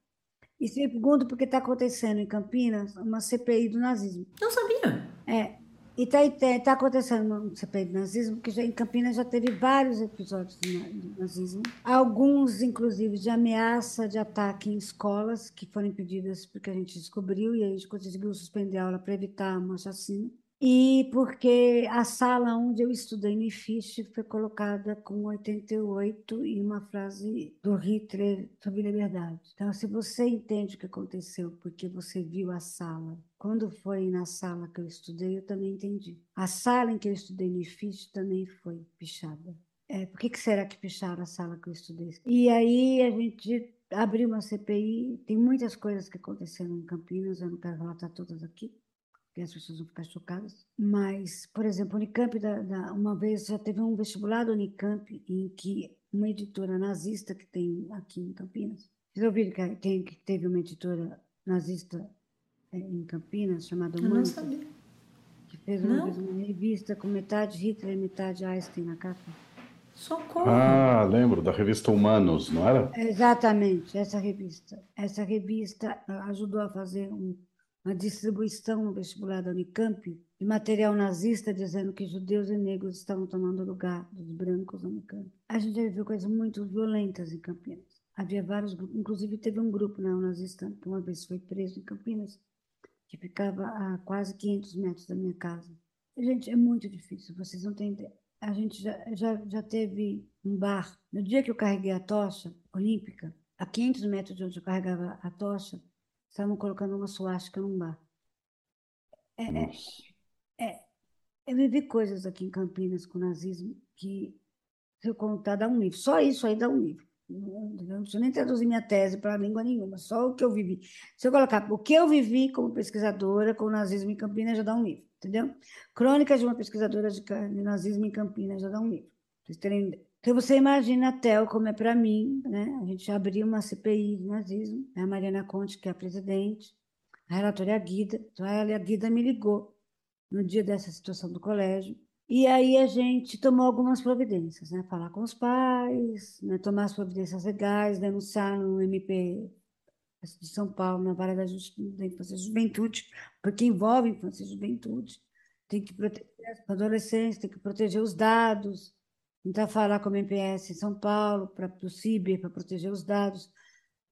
E segundo, porque está acontecendo em Campinas uma CPI do nazismo. Não sabia. É. E está tá acontecendo uma CPI do nazismo, porque já, em Campinas já teve vários episódios de nazismo. Alguns, inclusive, de ameaça de ataque em escolas, que foram impedidas porque a gente descobriu e a gente conseguiu suspender a aula para evitar uma chacina e porque a sala onde eu estudei no IFISH foi colocada com 88 e uma frase do Hitler sobre liberdade. Então, se você entende o que aconteceu porque você viu a sala, quando foi na sala que eu estudei, eu também entendi. A sala em que eu estudei no IFISH também foi pichada. É, por que, que será que picharam a sala que eu estudei? E aí a gente abriu uma CPI, tem muitas coisas que aconteceram em Campinas, eu não quero relatar todas aqui, que as pessoas vão ficar chocadas. Mas, por exemplo, Unicamp, da, da, uma vez já teve um vestibular do Unicamp em que uma editora nazista que tem aqui em Campinas, vocês ouviram que, tem, que teve uma editora nazista em Campinas chamada Manta? Que fez uma, uma, revista com metade Hitler e metade Einstein na capa. Socorro! Ah, lembro da revista Humanos, não era? Exatamente, essa revista. Essa revista ajudou a fazer um uma distribuição no vestibular da Unicamp de material nazista dizendo que judeus e negros estavam tomando lugar dos brancos na Unicamp. A gente já viu coisas muito violentas em Campinas. Havia vários grupos, inclusive teve um grupo neonazista que uma vez foi preso em Campinas, que ficava a quase 500 metros da minha casa. Gente, é muito difícil, vocês não têm ideia. A gente já, já, já teve um bar. No dia que eu carreguei a tocha olímpica, a 500 metros de onde eu carregava a tocha, Estavam colocando uma suástica num bar. É, é, é, eu vivi coisas aqui em Campinas com o nazismo que, se eu contar, dá um livro. Só isso aí dá um livro. Não preciso nem traduzir minha tese para língua nenhuma, só o que eu vivi. Se eu colocar o que eu vivi como pesquisadora com o nazismo em Campinas, já dá um livro, entendeu? Crônicas de uma pesquisadora de, nazismo em Campinas, já dá um livro. Vocês terem então, você imagina a TEL como é para mim, né? A gente abriu uma CPI de nazismo, né? a Mariana Conte, que é a presidente, a relatora é a Guida, então a Guida me ligou no dia dessa situação do colégio, e aí a gente tomou algumas providências, né? Falar com os pais, né? tomar as providências legais, denunciar no MP de São Paulo, na vara da, da infância e juventude, porque envolve infância e juventude, tem que proteger as adolescentes, tem que proteger os dados, tentar falar com a MPS em São Paulo, para o CIBER, para proteger os dados,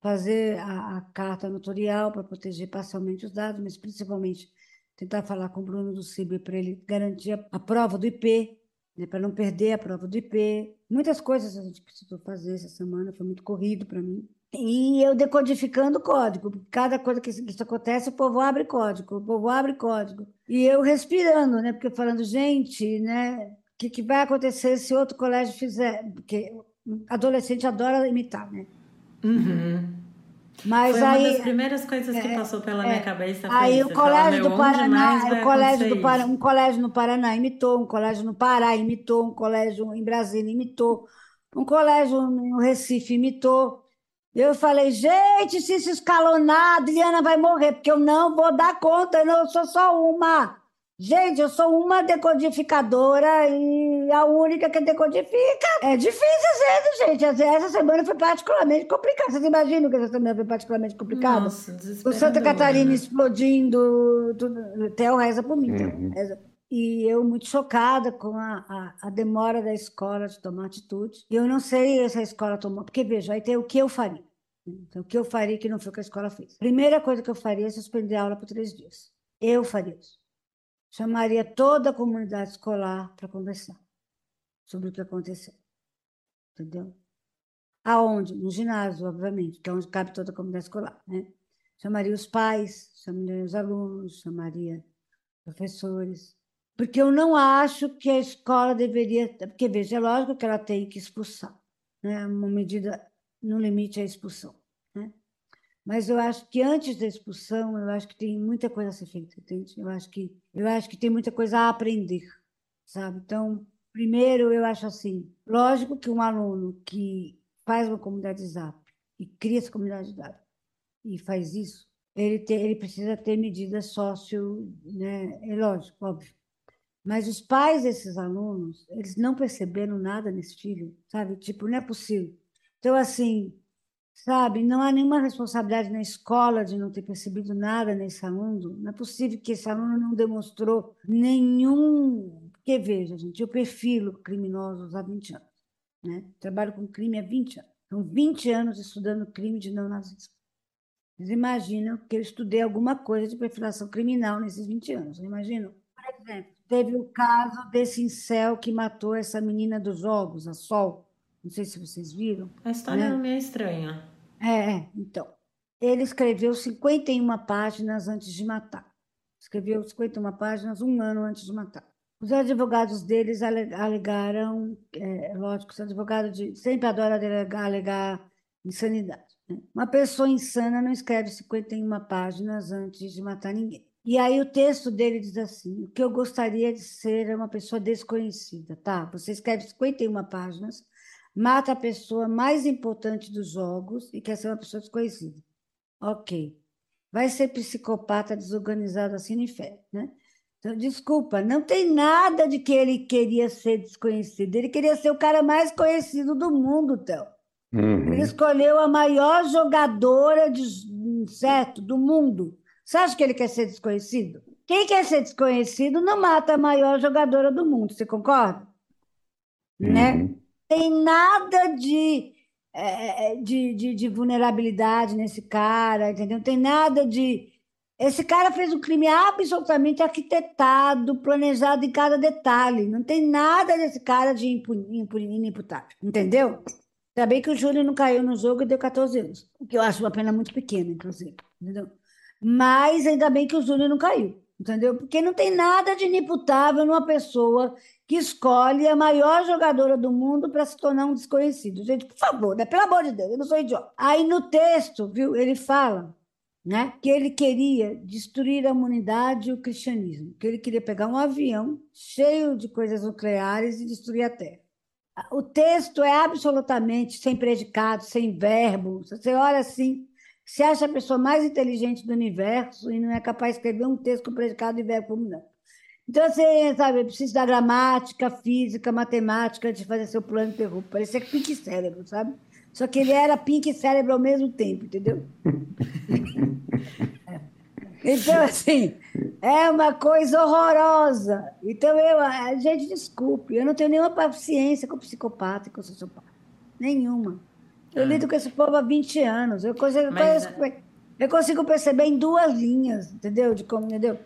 fazer a, a carta notorial para proteger parcialmente os dados, mas principalmente tentar falar com o Bruno do CIBER para ele garantir a, prova do IP, né, para não perder a prova do IP. Muitas coisas a gente precisou fazer essa semana, foi muito corrido para mim. E eu decodificando o código. Cada coisa que isso acontece, o povo abre código, o povo abre código. E eu respirando, né? Porque falando, gente, né? que, que vai acontecer se outro colégio fizer. Porque adolescente adora imitar, né? Uhum. Mas foi aí, uma das primeiras coisas que é, passou pela é, minha cabeça. aí o colégio do Paraná, o colégio do Paraná, um colégio no Paraná imitou, um colégio no Pará imitou, um colégio em Brasília imitou, um colégio no Recife imitou. Eu falei, gente, se se escalonar, a Adriana vai morrer, porque eu não vou dar conta, eu não sou só uma. Gente, eu sou uma decodificadora e a única que decodifica. É difícil cedo, gente. Essa semana foi particularmente complicada. Vocês imaginam que essa semana foi particularmente complicada? Nossa, O Santa Catarina né? explodindo. Tudo. Theo reza por mim. Uhum. E eu muito chocada com a, a, a, demora da escola de tomar atitude. E eu não sei se a escola tomou. Porque, veja, aí tem o que eu faria. Então, o que eu faria que não foi o que a escola fez. Primeira coisa que eu faria é suspender a aula por três dias. Eu faria isso chamaria toda a comunidade escolar para conversar sobre o que aconteceu. Entendeu? Aonde? No ginásio, obviamente, que é onde cabe toda a comunidade escolar. Né? Chamaria os pais, chamaria os alunos, chamaria professores. Porque eu não acho que a escola deveria. Porque, veja, é lógico que ela tem que expulsar. Né? Uma medida no limite é a expulsão. Né? Mas eu acho que antes da expulsão, eu acho que tem muita coisa a ser feita, entende? Eu acho que eu acho que tem muita coisa a aprender, sabe? Então, Primeiro, eu acho assim, lógico que um aluno que faz uma comunidade zap e cria essa comunidade zap e faz isso, ele, tem, ele precisa ter medidas sócio, né? É lógico, óbvio. Mas os pais desses alunos, eles não perceberam nada nesse filho, sabe? Tipo, não é possível. Então, assim, sabe, não há nenhuma responsabilidade na escola de não ter percebido nada nesse aluno. Não é possível que esse aluno não demonstrou nenhum. Porque, veja, gente, eu perfilo criminosos há 20 anos. Né? Trabalho com crime há 20 anos. São 20 anos estudando crime de não nazismo. Vocês imaginam que eu estudei alguma coisa de perfilação criminal nesses 20 anos. Vocês imaginam? Por exemplo, teve o caso desse incel que matou essa menina dos jogos, a Sol. Não sei se vocês viram. A história né? não me é estranha. É, é, então. Ele escreveu 51 páginas antes de matar. Escreveu 51 páginas um ano antes de matar. Os advogados deles alegaram, é, lógico, os advogados de, sempre adoram alegar, alegar insanidade. Né? Uma pessoa insana não escreve 51 páginas antes de matar ninguém. E aí o texto dele diz assim: o que eu gostaria de ser é uma pessoa desconhecida, tá? Você escreve 51 páginas mata a pessoa mais importante dos jogos e quer ser uma pessoa desconhecida. Ok. Vai ser psicopata desorganizado assim no inferno, né? Então, desculpa, não tem nada de que ele queria ser desconhecido. Ele queria ser o cara mais conhecido do mundo, Théo. Uhum. Ele escolheu a maior jogadora de, certo, do mundo. Você acha que ele quer ser desconhecido? Quem quer ser desconhecido não mata a maior jogadora do mundo, você concorda? Uhum. Né? tem nada de, é, de, de, de, vulnerabilidade nesse cara, entendeu? Não tem nada de. Esse cara fez um crime absolutamente arquitetado, planejado em cada detalhe. Não tem nada desse cara de inimputável, entendeu? Ainda bem que o Júlio não caiu no jogo e deu 14 anos, o que eu acho uma pena muito pequena, inclusive, entendeu? Mas ainda bem que o Júlio não caiu, entendeu? Porque não tem nada de inimputável numa pessoa que escolhe a maior jogadora do mundo para se tornar um desconhecido. Gente, por favor, né? pelo amor de Deus, eu não sou idiota. Aí no texto, viu, ele fala né, que ele queria destruir a humanidade e o cristianismo, que ele queria pegar um avião cheio de coisas nucleares e destruir a Terra. O texto é absolutamente sem predicado, sem verbo. Você olha assim, se acha a pessoa mais inteligente do universo e não é capaz de escrever um texto com predicado e verbo combinado. Então, você sabe, precisa da gramática, física, matemática de fazer seu plano interrupto. Parecia pink cérebro, sabe? Só que ele era pink cérebro ao mesmo tempo, entendeu? <laughs> então, assim, é uma coisa horrorosa. Então, eu, gente, desculpe, eu não tenho nenhuma paciência com psicopata e com sociopata. Nenhuma. Eu ah. lido com esse povo há 20 anos. Eu consigo, Mas, eu consigo perceber em duas linhas, entendeu? De como, entendeu?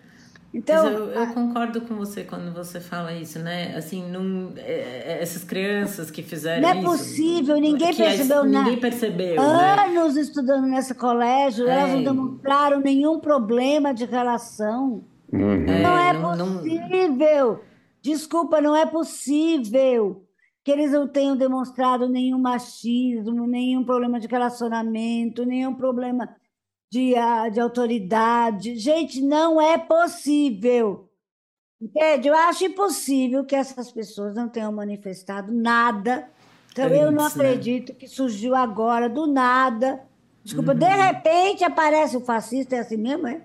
Então, eu, eu, concordo com você quando você fala isso, né? Assim, não, é, é essas crianças que fizeram não é isso. Não é possível, ninguém percebeu nada. Ninguém percebeu. Né? Anos né? estudando nesse colégio, é. elas não demonstraram nenhum problema de relação. Uhum. não é, é possível. Não... Desculpa, não é possível que eles não tenham demonstrado nenhum machismo, nenhum problema de relacionamento, nenhum problema de, de autoridade. Gente, não é possível. Entende? Eu acho impossível que essas pessoas não tenham manifestado nada. Então, é eu não né? acredito né? que surgiu agora, do nada. Desculpa, uhum. de repente aparece o fascista, é assim mesmo, é?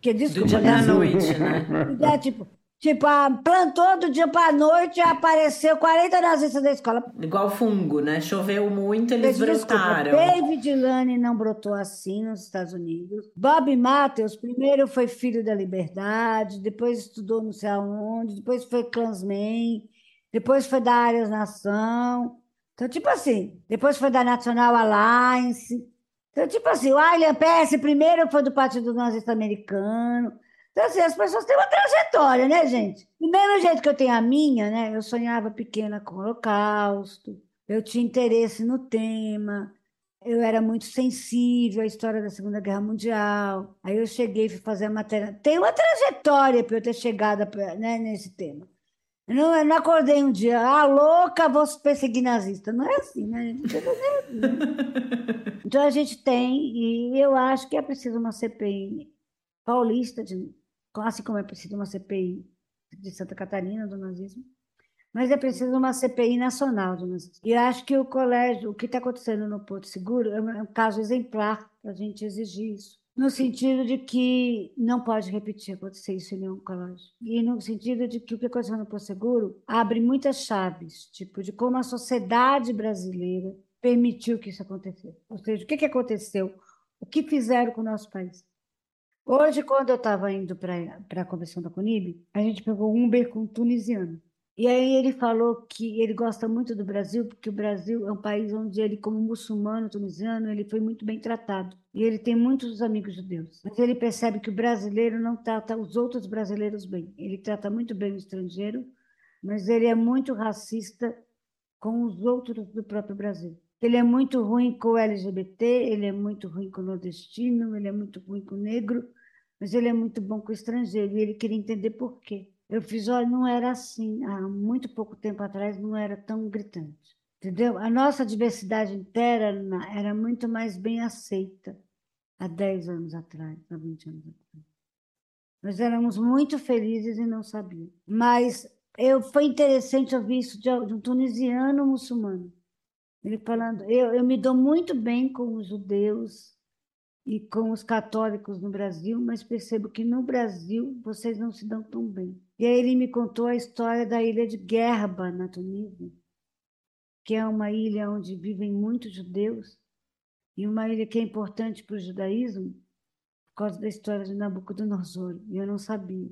Que, desculpa, do dia é assim. noite, né? É, tipo, Tipo, plantou do dia para noite apareceu 40 nazistas da escola. Igual fungo, né? Choveu muito, eles Desculpa, brotaram. David Lane não brotou assim nos Estados Unidos. Bob Matthews, primeiro foi filho da liberdade, depois estudou não sei aonde, depois foi Klansman, depois foi da Áreas Nação. Então, tipo assim, depois foi da National Alliance. Então, tipo assim, o William Pearce primeiro foi do Partido Nazista Americano. Então, assim, as pessoas têm uma trajetória, né, gente? Do mesmo jeito que eu tenho a minha, né? Eu sonhava pequena com o Holocausto, eu tinha interesse no tema, eu era muito sensível à história da Segunda Guerra Mundial. Aí eu cheguei e fui fazer a matéria. Tem uma trajetória para eu ter chegado né, nesse tema. Eu não, eu não acordei um dia, ah, louca, vou perseguir nazista. Não é assim, né? <laughs> Então a gente tem, e eu acho que é preciso uma CPI paulista de assim como é preciso uma CPI de Santa Catarina do nazismo, Mas é preciso uma CPI nacional. E acho que o colégio, o que está acontecendo no Porto Seguro é um caso exemplar para a gente exigir isso. No sentido de que não pode repetir acontecer isso em nenhum colégio. E no sentido de que o que aconteceu no Porto Seguro abre muitas chaves, tipo, de como a sociedade brasileira permitiu que isso acontecesse. Ou seja, o que, que aconteceu? O que fizeram com o nosso país? Hoje, quando eu estava indo para a convenção da Conib, a gente pegou um Uber com um tunisiano. E aí ele falou que ele gosta muito do Brasil, porque o Brasil é um país onde ele, como muçulmano tunisiano, ele foi muito bem tratado. E ele tem muitos amigos judeus. Mas ele percebe que o brasileiro não trata os outros brasileiros bem. Ele trata muito bem o estrangeiro, mas ele é muito racista com os outros do próprio Brasil. Ele é muito ruim com o LGBT, ele é muito ruim com o nordestino, ele é muito ruim com o negro, mas ele é muito bom com o estrangeiro. E ele queria entender por quê. Eu fiz, olha, não era assim. Há muito pouco tempo atrás não era tão gritante. Entendeu? A nossa diversidade interna era muito mais bem aceita há 10 anos atrás, há 20 anos atrás. Nós éramos muito felizes e não sabíamos. Mas eu, foi interessante ouvir isso de, um tunisiano muçulmano. Ele falando, eu, eu me dou muito bem com os judeus e com os católicos no Brasil, mas percebo que no Brasil vocês não se dão tão bem. E aí ele me contou a história da ilha de Gerba, na Tunísia, que é uma ilha onde vivem muitos judeus e uma ilha que é importante para o judaísmo por causa da história de Nabucodonosor, e eu não sabia.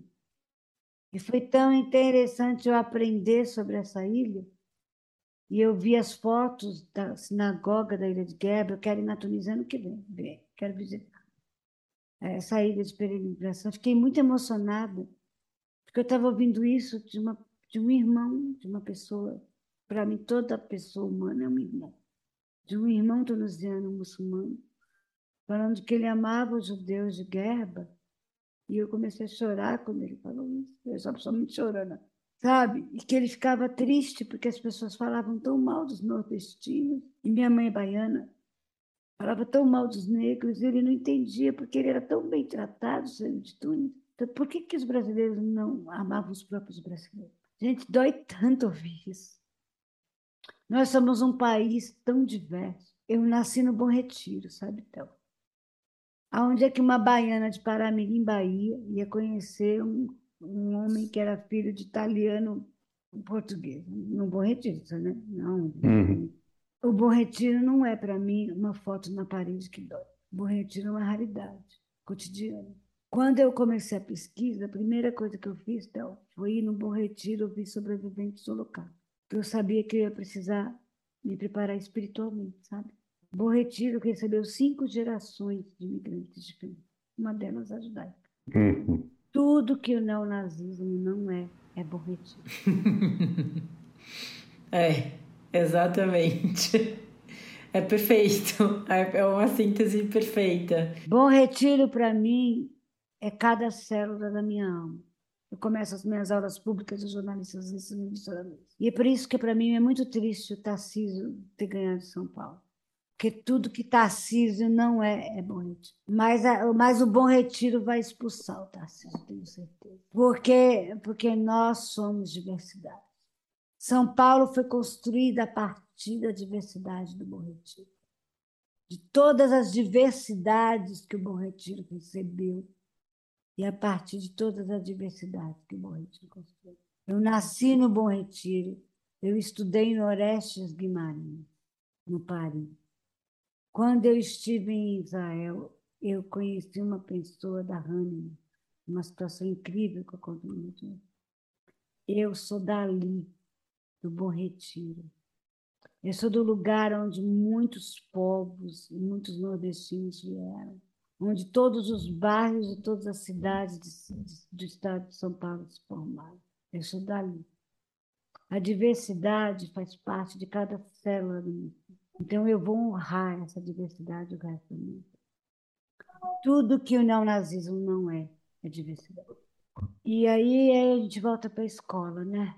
E foi tão interessante eu aprender sobre essa ilha, e eu vi as fotos da sinagoga da ilha de Gerba, eu quero ir na Tunísia ano que vem, quero visitar essa ilha de peregrinação. Fiquei muito emocionada, porque eu estava ouvindo isso de, uma, de um irmão, de uma pessoa. Para mim, toda pessoa humana é um irmão. De um irmão tunisiano muçulmano, falando que ele amava os judeus de Gerba. E eu comecei a chorar quando ele falou isso. Eu estava somente chorando, sabe? E que ele ficava triste porque as pessoas falavam tão mal dos nordestinos. E minha mãe é baiana, falava tão mal dos negros, e ele não entendia porque ele era tão bem tratado sendo de Tunis. Então, por que, que os brasileiros não amavam os próprios brasileiros? Gente, dói tanto ouvir isso. Nós somos um país tão diverso. Eu nasci no Bom Retiro, sabe, então? Aonde é que uma baiana de Paramirim, Bahia, ia conhecer um, um homem que era filho de italiano português? No Bom Retiro, né? Não. Uhum. O Bom Retiro não é, para mim, uma foto na parede que dói. O Bom Retiro é uma raridade cotidiana. Quando eu comecei a pesquisa, a primeira coisa que eu fiz então, foi ir no Bom Retiro ouvir sobreviventes do local. Eu sabia que eu ia precisar me preparar espiritualmente, sabe? Bom Retiro recebeu cinco gerações de imigrantes diferentes, uma delas a judaica. Uhum. Tudo que o neonazismo não é, é Bom Retiro. <laughs> é, exatamente. É perfeito. É uma síntese perfeita. Bom Retiro, para mim, é cada célula da minha alma. Eu começo as minhas aulas públicas de jornalistas ensinando E é por isso que para mim é muito triste o Tarcísio ter ganhado São Paulo. Porque tudo que Tarcísio não é, é bom retiro. Mas, mas o bom retiro vai expulsar o Tarcísio, tenho certeza. Porque, porque nós somos diversidade. São Paulo foi construída a partir da diversidade do Bom Retiro. De todas as diversidades que o Bom Retiro recebeu, e a partir de todas as diversidades que o Bom Retiro construiu. Eu nasci no Bom Retiro, eu estudei no Orestes Guimarães, no Paris. Quando eu estive em Israel, eu conheci uma pessoa da Hannah, uma situação incrível que aconteceu. Eu sou dali, do Bom Retiro. Eu sou do lugar onde muitos povos muitos nordestinos vieram onde todos os bairros e todas as cidades do estado de São Paulo se formaram. Eu sou dali. A diversidade faz parte de cada célula do. Então, eu vou honrar essa diversidade o resto do mundo. Tudo que o neonazismo não é, é diversidade. E aí a gente volta para a escola, né?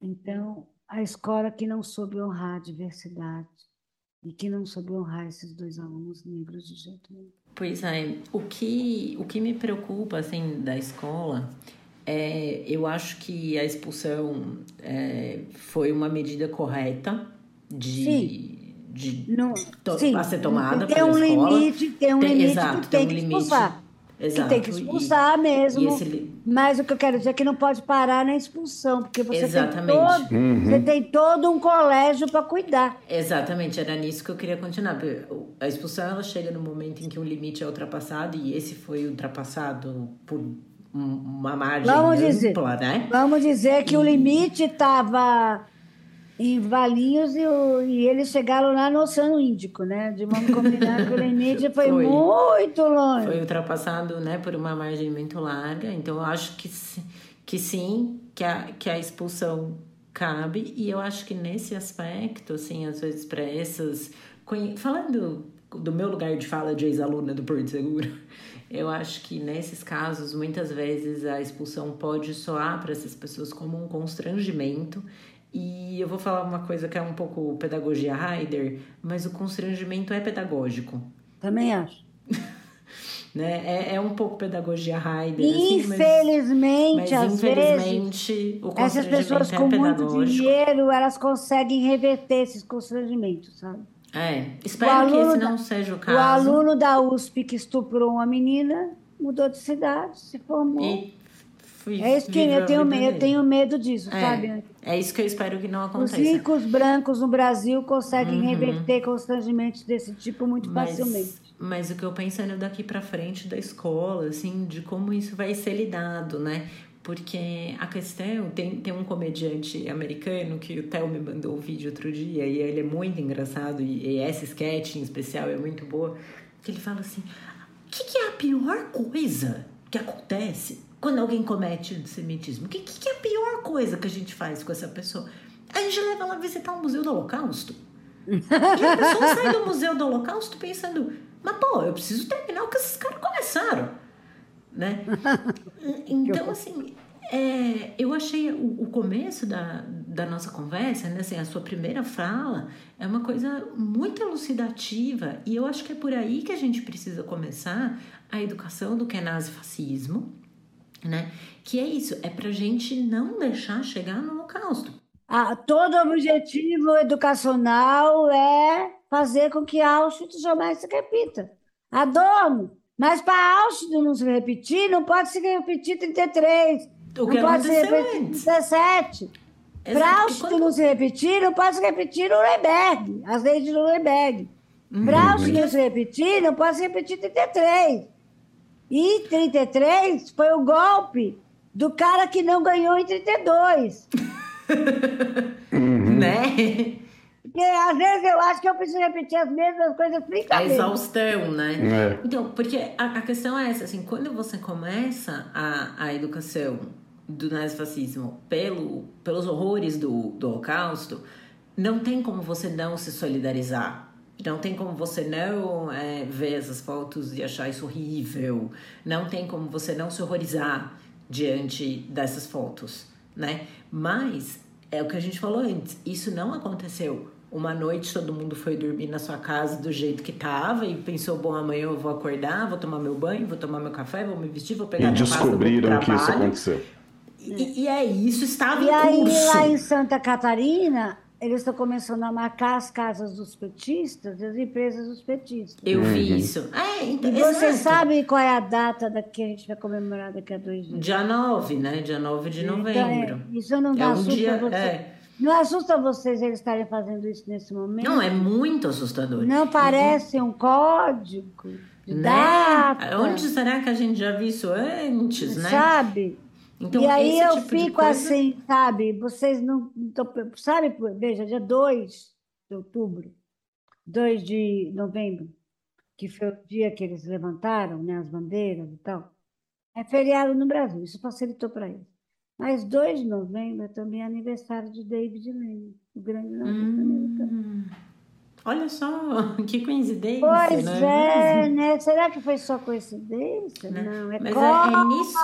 Então, a escola que não soube honrar a diversidade e que não soube honrar esses dois alunos negros de jeito nenhum. Pois é, o que, o que me preocupa assim da escola É, eu acho que a expulsão é, foi uma medida correta de, Sim. De Não, to- sim, a ser tomada tem pela um escola. limite, tem um Tem- limite exato, que tem tem um que limite. expulsar. Exato. Que tem que e- expulsar mesmo. E esse Mas o que eu quero dizer é que não pode parar na expulsão, porque você, tem Exatamente. todo, você tem todo um colégio para cuidar. Exatamente, era nisso que eu queria continuar. A expulsão ela chega no momento em que um limite é ultrapassado e esse foi ultrapassado por um- uma margem Vamos dizer, ampla, né? vamos dizer que o limite estava em Valinhos e, o- e eles chegaram lá no Oceano Índico, né? De vamos combinar que o limite <laughs> foi, Foi. muito longe. Foi ultrapassado, né, por uma margem muito larga. Então eu acho que, que sim, que a, que a expulsão cabe. E eu acho que nesse aspecto, assim, às vezes para essas. Falando do meu lugar de fala de ex-aluna do Porto Seguro, <laughs> eu acho que nesses casos, muitas vezes a expulsão pode soar para essas pessoas como um constrangimento. E eu vou falar uma coisa que é um pouco pedagogia Heider, mas o constrangimento é pedagógico Também acho. <laughs> né? É, é um pouco pedagogia Heider, assim, mas, Infelizmente, mas às vezes, infelizmente o essas constrangimento pessoas é com muito pedagógico. dinheiro, elas conseguem reverter esses constrangimentos, sabe? É, espero que esse da- não seja o O caso. aluno da USP que estuprou uma menina mudou de cidade, se formou. E fui, É isso que eu tenho, medo, eu tenho medo disso, é, sabe? É isso que eu espero que não Os aconteça. ricos brancos no Brasil conseguem reverter constrangimentos desse tipo muito facilmente. Mas, mas o que eu pensando daqui pra frente da escola, assim, de como isso vai ser lidado, né? Porque a questão, tem, tem um comediante americano que o Theo me mandou um vídeo outro dia, e ele é muito engraçado, e, e essa sketch em especial é muito boa, que ele fala assim, o que, que é a pior coisa que acontece quando alguém comete antissemitismo? O que, que, é a pior coisa que a gente faz com essa pessoa? A gente leva ela a visitar o Museu do Holocausto. E a pessoa sai do Museu do Holocausto pensando, mas pô, eu preciso terminar o que esses caras começaram, né? <laughs> Então, assim, é, eu achei o, o começo da, da nossa conversa, né, assim, a sua primeira fala, é uma coisa muito elucidativa e eu acho que é por aí que a gente precisa começar a educação do que é nazifascismo, né? Que é isso, é pra gente não deixar chegar no holocausto. Ah, todo objetivo educacional é fazer com que Auschwitz jamais se repita. Adorno. Mas para Auschwitz não se repetir, não pode se repetir 33. O não que pode se aconteceu repetir antes. 17. Para Auschwitz quando- não se repetir, não pode se repetir Nuremberg, as leis de Nuremberg. Uhum. Para Auschwitz não se repetir, não pode se repetir 33. E 33 foi o golpe do cara que não ganhou em 32. Né? Porque às vezes eu acho que eu preciso repetir as mesmas coisas A 30 vezes. exaustão, né? É. Então, porque a, a questão é essa, assim, quando você começa a, a educação do nazifascismo pelo, pelos horrores do, do holocausto, não tem como você não se solidarizar. Não tem como você não é, ver essas fotos e achar isso horrível. Não tem como você não se horrorizar diante dessas fotos, né? Mas é o que a gente falou antes. Isso não aconteceu. Uma noite todo mundo foi dormir na sua casa do jeito que tava e pensou, bom, amanhã eu vou acordar, vou tomar meu banho, vou tomar meu café, vou me vestir, vou pegar E pasta, descobriram que isso aconteceu. E, e é isso, estava E em aí, curso. lá em Santa Catarina, eles estão começando a marcar as casas dos petistas e as empresas dos petistas. Eu vi isso. É, então, E você exato. sabe qual é a data da que a gente vai comemorar daqui a dois dias? Dia 9, né? Dia 9 de Então, novembro. é, isso não É um assusta dia. você. É. Não assusta vocês eles estarem fazendo isso nesse momento? Não, é muito assustador. Não parece um código Né? data, Onde será que a gente já viu isso antes, né? sabe? Então, e aí eu tipo fico coisa- assim, sabe? Vocês não. não tão- sabe, veja, dia 2 de outubro, 2 de novembro, que foi o dia que eles levantaram né, as bandeiras e tal, é feriado no Brasil, isso facilitou para eles. Mas 2 de novembro é também aniversário de David Lenin, o grande americano. Hum, olha só, <laughs> que coincidência, Pois não é, mesmo? né? Será que foi só coincidência? Né? Não, é Mas é, é nisso,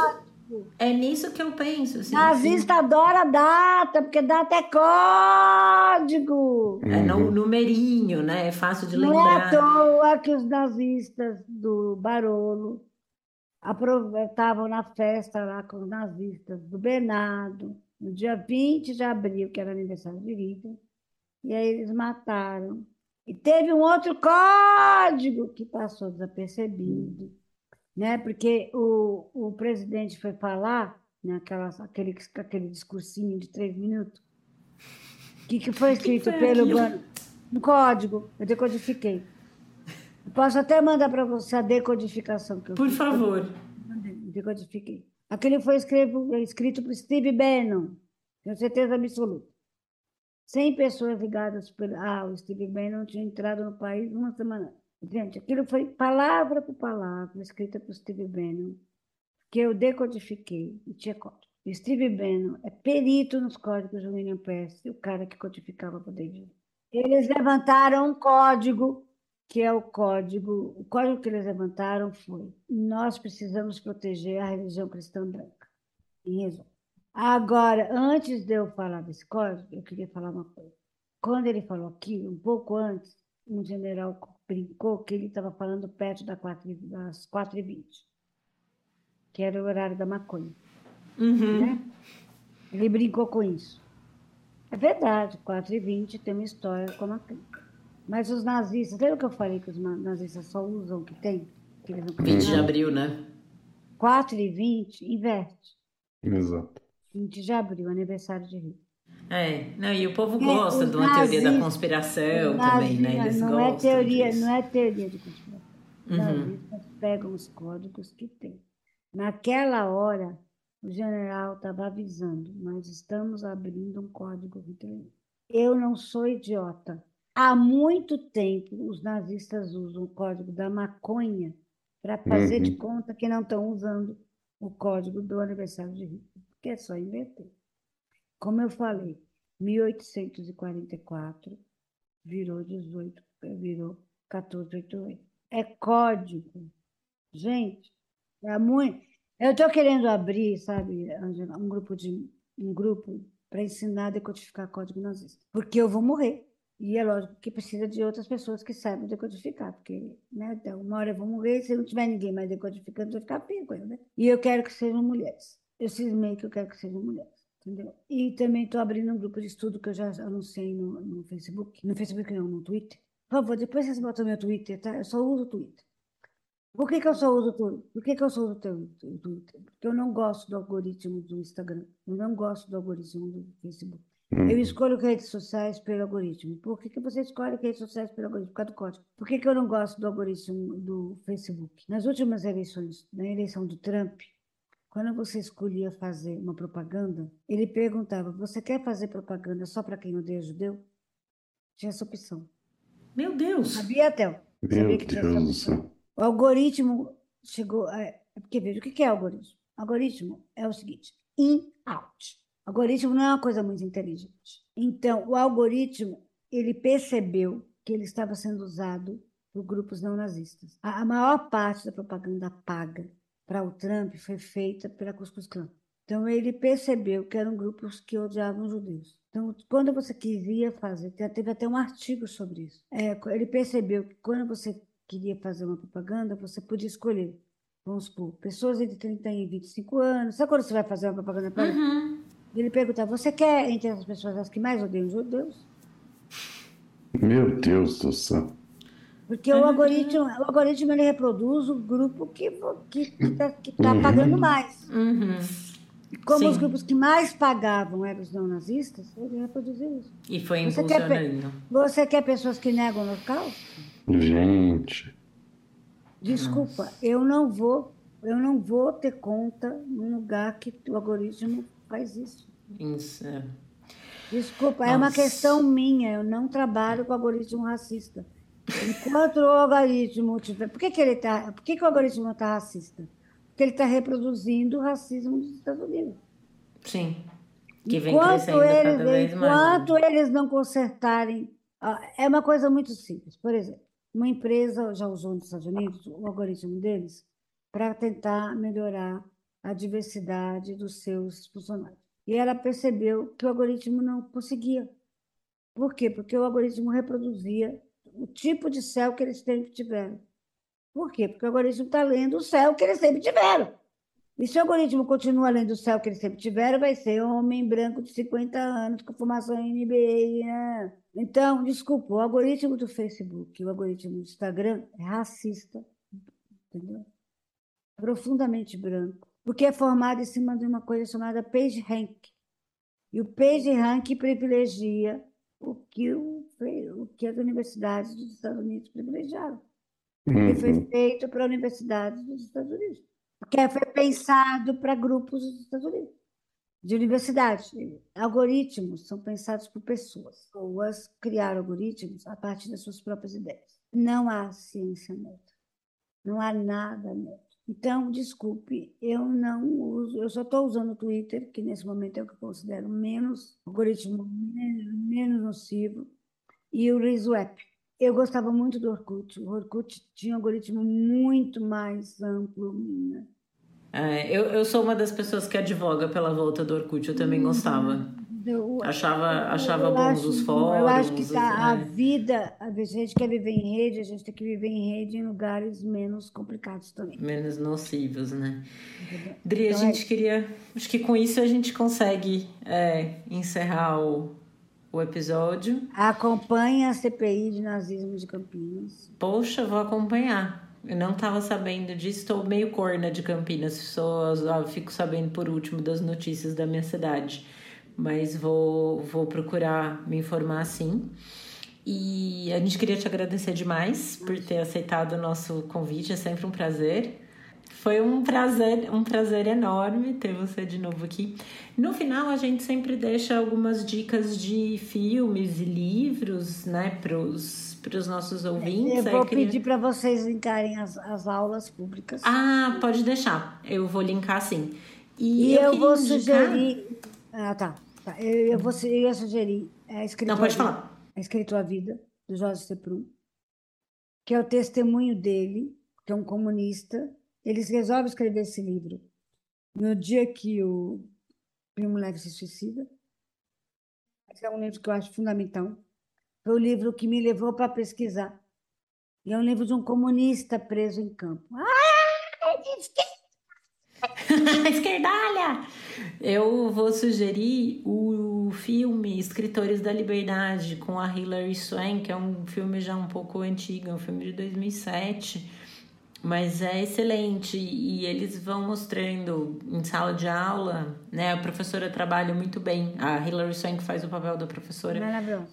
é nisso que eu penso. Assim, Nazista adora data, porque data é código. assim, é no numerinho, né? É fácil de Não é à lembrar. toa que os nazistas do Barolo estavam na festa lá com os nazistas do Bernardo, no dia 20 de abril, que era aniversário de Hitler, e aí eles mataram. E teve um outro código que passou desapercebido, né? porque o, o presidente foi falar, né? Aquela, aquele, aquele discursinho de três minutos, o que, que foi escrito que pelo um código, eu decodifiquei. Posso até mandar para você a decodificação. Que eu Por fiz. favor. Decodifiquei. Aquele foi escrito, escrito por Steve Bannon, tenho certeza absoluta. 100 pessoas ligadas pelo. Ah, o Steve Bannon tinha entrado no país uma semana. Gente, aquilo foi palavra por palavra escrita por Steve Bannon, que eu decodifiquei e tinha código. Steve Bannon é perito nos códigos do William Press, o cara que codificava para David. Eles levantaram um código que é o código. O código que eles levantaram foi: nós precisamos proteger a religião cristã branca. Em resumo. Agora, antes de eu falar desse código, eu queria falar uma coisa. Quando ele falou aqui, um pouco antes, um general brincou que ele estava falando perto das 4h20, que era o horário da maconha. Uhum. Né? Ele brincou com isso. É verdade, 4h20 tem uma história com a maconha. Mas os nazistas, lembra que eu falei que os nazistas só usam o que tem? Que eles não 20 de abril, né? 4 e 20, inverte. Exato. 20 de abril, aniversário de Rio. É, não, e o povo é, gosta de uma nazistas, teoria da conspiração também, né? Eles não é teoria, disso. Não é teoria de conspiração. Os uhum. nazistas pegam os códigos que tem. Naquela hora, o general estava avisando, nós estamos abrindo um código Eu não sou idiota. Há muito tempo, os nazistas usam o código da maconha para fazer uhum. de conta que não estão usando o código do aniversário de Hitler, porque é só inverter. Como eu falei, 1844 virou 18, virou 1488. É código. Gente, é muito. Eu estou querendo abrir, sabe, Angela, um grupo de um grupo para ensinar a decodificar código nazista, porque eu vou morrer. E é lógico que precisa de outras pessoas que saibam decodificar, porque né, uma hora eu vou morrer, se não tiver ninguém mais decodificando, vai ficar feio coisa, né? E eu quero que sejam mulheres. Eu cismei que eu quero que sejam mulheres. Entendeu? E também estou abrindo um grupo de estudo que eu já anunciei no, no Facebook. No Facebook não, no Twitter. Por favor, depois vocês botam meu Twitter, tá? Eu só uso o Twitter. Por que, que eu só uso o Twitter? Por que, que eu só uso o Twitter? Porque eu não gosto do algoritmo do Instagram. Eu não gosto do algoritmo do Facebook. Eu uhum. escolho redes sociais pelo algoritmo. Por que, que você escolhe redes sociais pelo algoritmo? Por causa do código. Por que, que eu não gosto do algoritmo do Facebook? Nas últimas eleições, na eleição do Trump, quando você escolhia fazer uma propaganda, ele perguntava: você quer fazer propaganda só para quem odeia judeu? Tinha essa opção. Meu Deus! Sabia, Théo? Meu Deus O algoritmo chegou. A... É, porque veja, o que é algoritmo? Algoritmo é o seguinte: in-out. Algoritmo não é uma coisa muito inteligente. Então, o algoritmo, ele percebeu que ele estava sendo usado por grupos não nazistas. A maior parte da propaganda paga para o Trump foi feita pela Cuscuz Clan. Então, ele percebeu que eram grupos que odiavam judeus. Então, quando você queria fazer, teve até um artigo sobre isso. É, ele percebeu que quando você queria fazer uma propaganda, você podia escolher, vamos supor, pessoas entre 30 e 25 anos. Sabe quando você vai fazer uma propaganda para uhum. Ele pergunta: Você quer entre as pessoas as que mais odeiam judeus? Meu Deus do céu. Porque o algoritmo, o algoritmo ele reproduz o grupo que está que tá uhum. pagando mais. Uhum. Como Sim. os grupos que mais pagavam eram os não nazistas, ele reproduziu isso. E foi você quer, você quer pessoas que negam o local? Gente. Desculpa, eu não vou, eu não vou ter conta num lugar que o algoritmo faz isso. Isso. Desculpa, Nossa. é uma questão minha. Eu não trabalho com algoritmo racista. Enquanto o algoritmo tiver. Por que, que ele tá. Por que, que o algoritmo está racista? Porque ele está reproduzindo o racismo dos Estados Unidos. Sim. Que vem enquanto crescendo eles, cada vez enquanto mais. Enquanto eles não consertarem. É uma coisa muito simples. Por exemplo, uma empresa já usou nos Estados Unidos o algoritmo deles para tentar melhorar a diversidade dos seus funcionários. E ela percebeu que o algoritmo não conseguia. Por quê? Porque o algoritmo reproduzia o tipo de céu que eles sempre tiveram. Por quê? Porque o algoritmo está lendo o céu que eles sempre tiveram. E se o algoritmo continua lendo o céu que eles sempre tiveram, vai ser homem branco de 50 anos com formação em MBA. Né? Então, desculpa, o algoritmo do Facebook, o algoritmo do Instagram é racista, entendeu? Profundamente branco, porque é formado em cima de uma coisa chamada PageRank. E o PageRank privilegia o que, o, o que as universidades dos Estados Unidos privilegiaram. Uhum. Que foi feito para universidades dos Estados Unidos. Porque foi pensado para grupos dos Estados Unidos, de universidades. Algoritmos são pensados por pessoas. Pessoas criaram algoritmos a partir das suas próprias ideias. Não há ciência neutra. Não há nada neutro. Então, desculpe, eu não uso, eu só estou usando o Twitter, que nesse momento é o que eu considero menos algoritmo, menos nocivo, e o RizoApp. Eu gostava muito do Orkut. O Orkut tinha um algoritmo muito mais amplo. Né? É, eu, eu sou uma das pessoas que advoga pela volta do Orkut, eu também uhum. gostava. Achava achava bons acho, os fóruns. Eu acho que tá, a vida, a gente quer viver em rede, a gente tem que viver em rede em lugares menos complicados também. Menos nocivos, né? Dri, então, a gente é... queria. Acho que com isso a gente consegue é, encerrar o, o episódio. Acompanhe a CPI de nazismo de Campinas. Poxa, vou acompanhar. Eu não estava sabendo disso, estou meio corna de Campinas, só fico sabendo por último das notícias da minha cidade mas vou, vou procurar me informar sim. E a gente queria te agradecer demais por ter aceitado o nosso convite, é sempre um prazer. Foi um prazer, um prazer enorme ter você de novo aqui. No final, a gente sempre deixa algumas dicas de filmes e livros, né, para os nossos ouvintes. Eu vou queria... pedir para vocês linkarem as, as aulas públicas. Ah, pode deixar. Eu vou linkar sim. E, e eu, eu vou indicar... sugerir. Ah, tá. Tá, eu, eu, vou, eu ia sugerir a escritura, Não, pode falar. A Escritura Vida, do Jorge Seprum, que é o testemunho dele, que é um comunista. Eles resolvem escrever esse livro no dia que o Primo Levi se suicida. Esse é um livro que eu acho fundamental. Foi o livro que me levou para pesquisar. E é um livro de um comunista preso em campo. Ah, esqueci! <laughs> Esquerdalha! Eu vou sugerir o filme Escritores da Liberdade com a Hilary Swank, que é um filme já um pouco antigo, é um filme de 2007 mas é excelente. E eles vão mostrando em sala de aula, né? A professora trabalha muito bem, a Hilary Swank faz o papel da professora.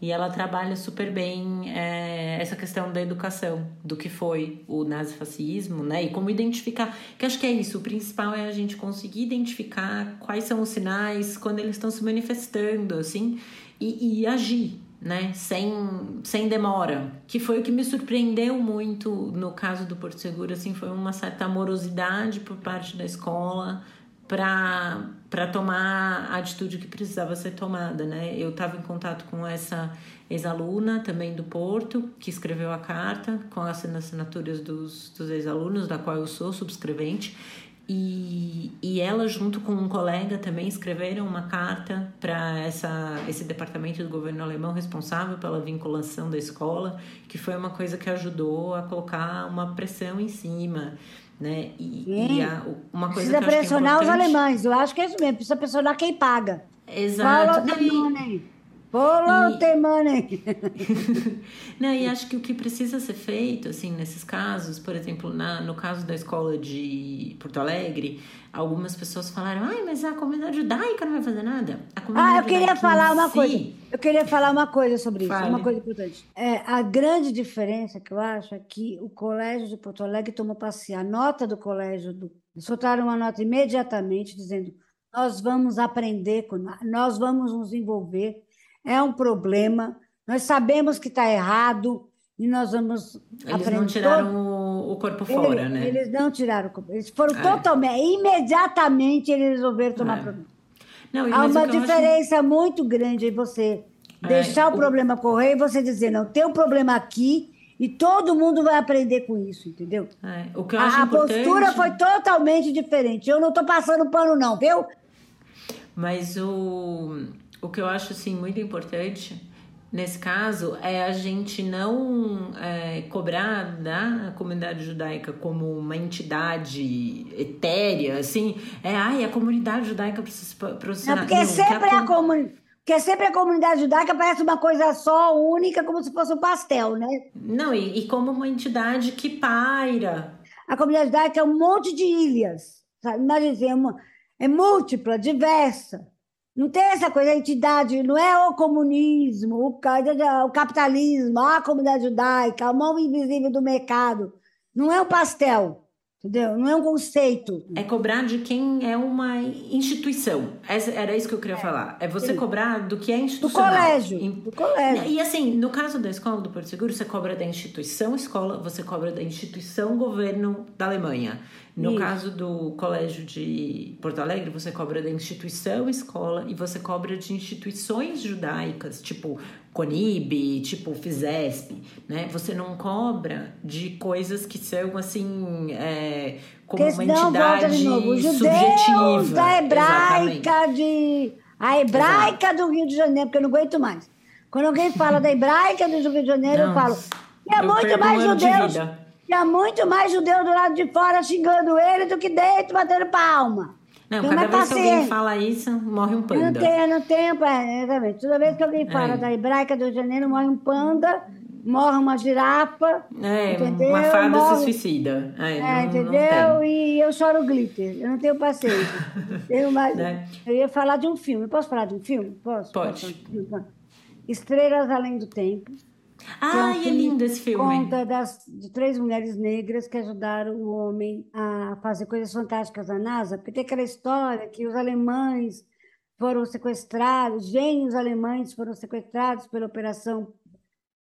E ela trabalha super bem é, essa questão da educação, do que foi o nazifascismo, né? E como identificar, que acho que é isso, o principal é a gente conseguir identificar quais são os sinais quando eles estão se manifestando, assim, e, e agir, né, sem, sem demora, que foi o que me surpreendeu muito no caso do Porto Seguro, assim, foi uma certa amorosidade por parte da escola para tomar a atitude que precisava ser tomada, né? Eu estava em contato com essa ex-aluna também do Porto, que escreveu a carta com as assinaturas dos, dos ex-alunos, da qual eu sou subscrevente, e, e ela, junto com um colega, também escreveram uma carta para esse departamento do governo alemão responsável pela vinculação da escola, que foi uma coisa que ajudou a colocar uma pressão em cima. Né? E, e a, uma coisa precisa que pressionar é os alemães, eu acho que é isso mesmo, precisa pressionar quem paga. Exato. Não, e, Polo e... money. <laughs> Não, e acho que o que precisa ser feito, assim, nesses casos, por exemplo, na, no caso da escola de Porto Alegre, algumas pessoas falaram, ai, mas a comunidade judaica não vai fazer nada. ah, eu queria falar uma si... coisa. Eu queria falar uma coisa sobre isso, Fale. uma coisa importante. É, a grande diferença que eu acho é que o colégio de Porto Alegre tomou passe a nota do colégio, do... soltaram uma nota imediatamente dizendo nós vamos aprender, nós vamos nos envolver é um problema. Nós sabemos que está errado e nós vamos eles aprender. Não tiraram o corpo fora, eles, né? Eles não tiraram o corpo. Eles foram é. totalmente, imediatamente eles resolveram tomar é. Há uma diferença acho... muito grande em você é, deixar o, o problema correr e você dizer, não, tem um problema aqui e todo mundo vai aprender com isso, entendeu? É, o que eu acho a, importante... a postura foi totalmente diferente. Eu não estou passando pano, não, viu? Mas o, o que eu acho assim muito importante nesse caso, é a gente não é, cobrar da comunidade judaica como uma entidade etérea, assim, é, ai, a comunidade judaica precisa processar. Não, porque não, sempre a, a comunidade. Porque sempre a comunidade judaica parece uma coisa só, única, como se fosse um pastel, né? Não, e, e como uma entidade que paira. A comunidade judaica é um monte de ilhas, sabe? Imagina, assim, é, uma, é múltipla, diversa. Não tem essa coisa, a entidade, não é o comunismo, o, o capitalismo, a comunidade judaica, a mão invisível do mercado. Não é o pastel, entendeu? Não é um conceito. É cobrar de quem é uma instituição. Essa, era isso que eu queria é, falar. É você sim. cobrar do que é institucional. Do colégio. Do colégio. E assim, no caso da escola do Porto Seguro, você cobra da instituição escola, você cobra da instituição governo da Alemanha. No Isso. caso do colégio de Porto Alegre, você cobra da instituição escola e você cobra de instituições judaicas, tipo Conib, tipo Fizesp, né? Você não cobra de coisas que são assim, é, como uma entidade de novo, Os subjetiva. da hebraica de a hebraica Exato. do Rio de Janeiro, porque eu não aguento mais. Quando alguém fala da hebraica do Rio de Janeiro, não, eu falo, é muito mais judeus tinha muito mais judeu do lado de fora xingando ele do que dentro batendo palma. Não, cada vez que alguém fala isso, morre um panda. Eu não tenho, não tenho, é, exatamente. Toda vez que alguém fala é. da hebraica do Rio de Janeiro, morre um panda, morre uma girafa. É, entendeu? uma fada morre... se suicida. É, é não, entendeu? Não e eu choro glitter. Eu não tenho paciência. <laughs> tenho mais... É. Eu ia falar de um filme. Posso falar de um filme? Posso? Pode. Posso? Estrelas Além do Tempo. Ah, é, é lindo esse filme. Conta das, de três mulheres negras que ajudaram o homem a fazer coisas fantásticas na NASA, porque tem aquela história que os alemães foram sequestrados, gênios alemães foram sequestrados pela operação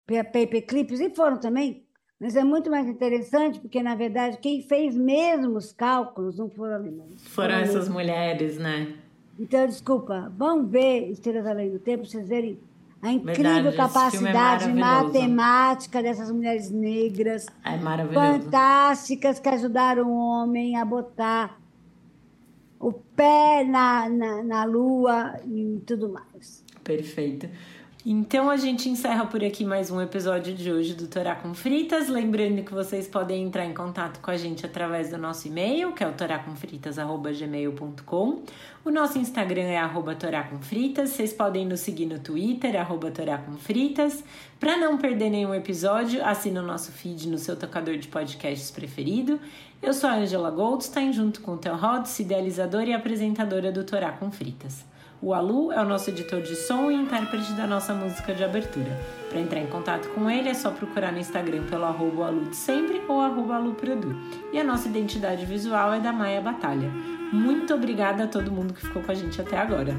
Paperclips, e foram também, mas é muito mais interessante, porque, na verdade, quem fez mesmo os cálculos não foram alemães. Foram, foram essas mulheres, né? Então, desculpa, vão ver Estrelas Além do Tempo, vocês verem a incrível Verdade, capacidade é matemática dessas mulheres negras. É maravilhoso. Fantásticas que ajudaram o homem a botar o pé na, na, na lua e tudo mais. Perfeito. Então a gente encerra por aqui mais um episódio de hoje do Torá com Fritas. Lembrando que vocês podem entrar em contato com a gente através do nosso e-mail, que é o. O nosso Instagram é arroba. Vocês podem nos seguir no Twitter, arroba. Para não perder nenhum episódio, assine o nosso feed no seu tocador de podcasts preferido. Eu sou a Angela Goldstein, junto com o Theo Rods, idealizadora e apresentadora do Torá com Fritas. O Alu é o nosso editor de som e intérprete da nossa música de abertura. Para entrar em contato com ele é só procurar no Instagram pelo arroba Alu de sempre ou arroba. E a nossa identidade visual é da Maia Batalha. Muito obrigada a todo mundo que ficou com a gente até agora.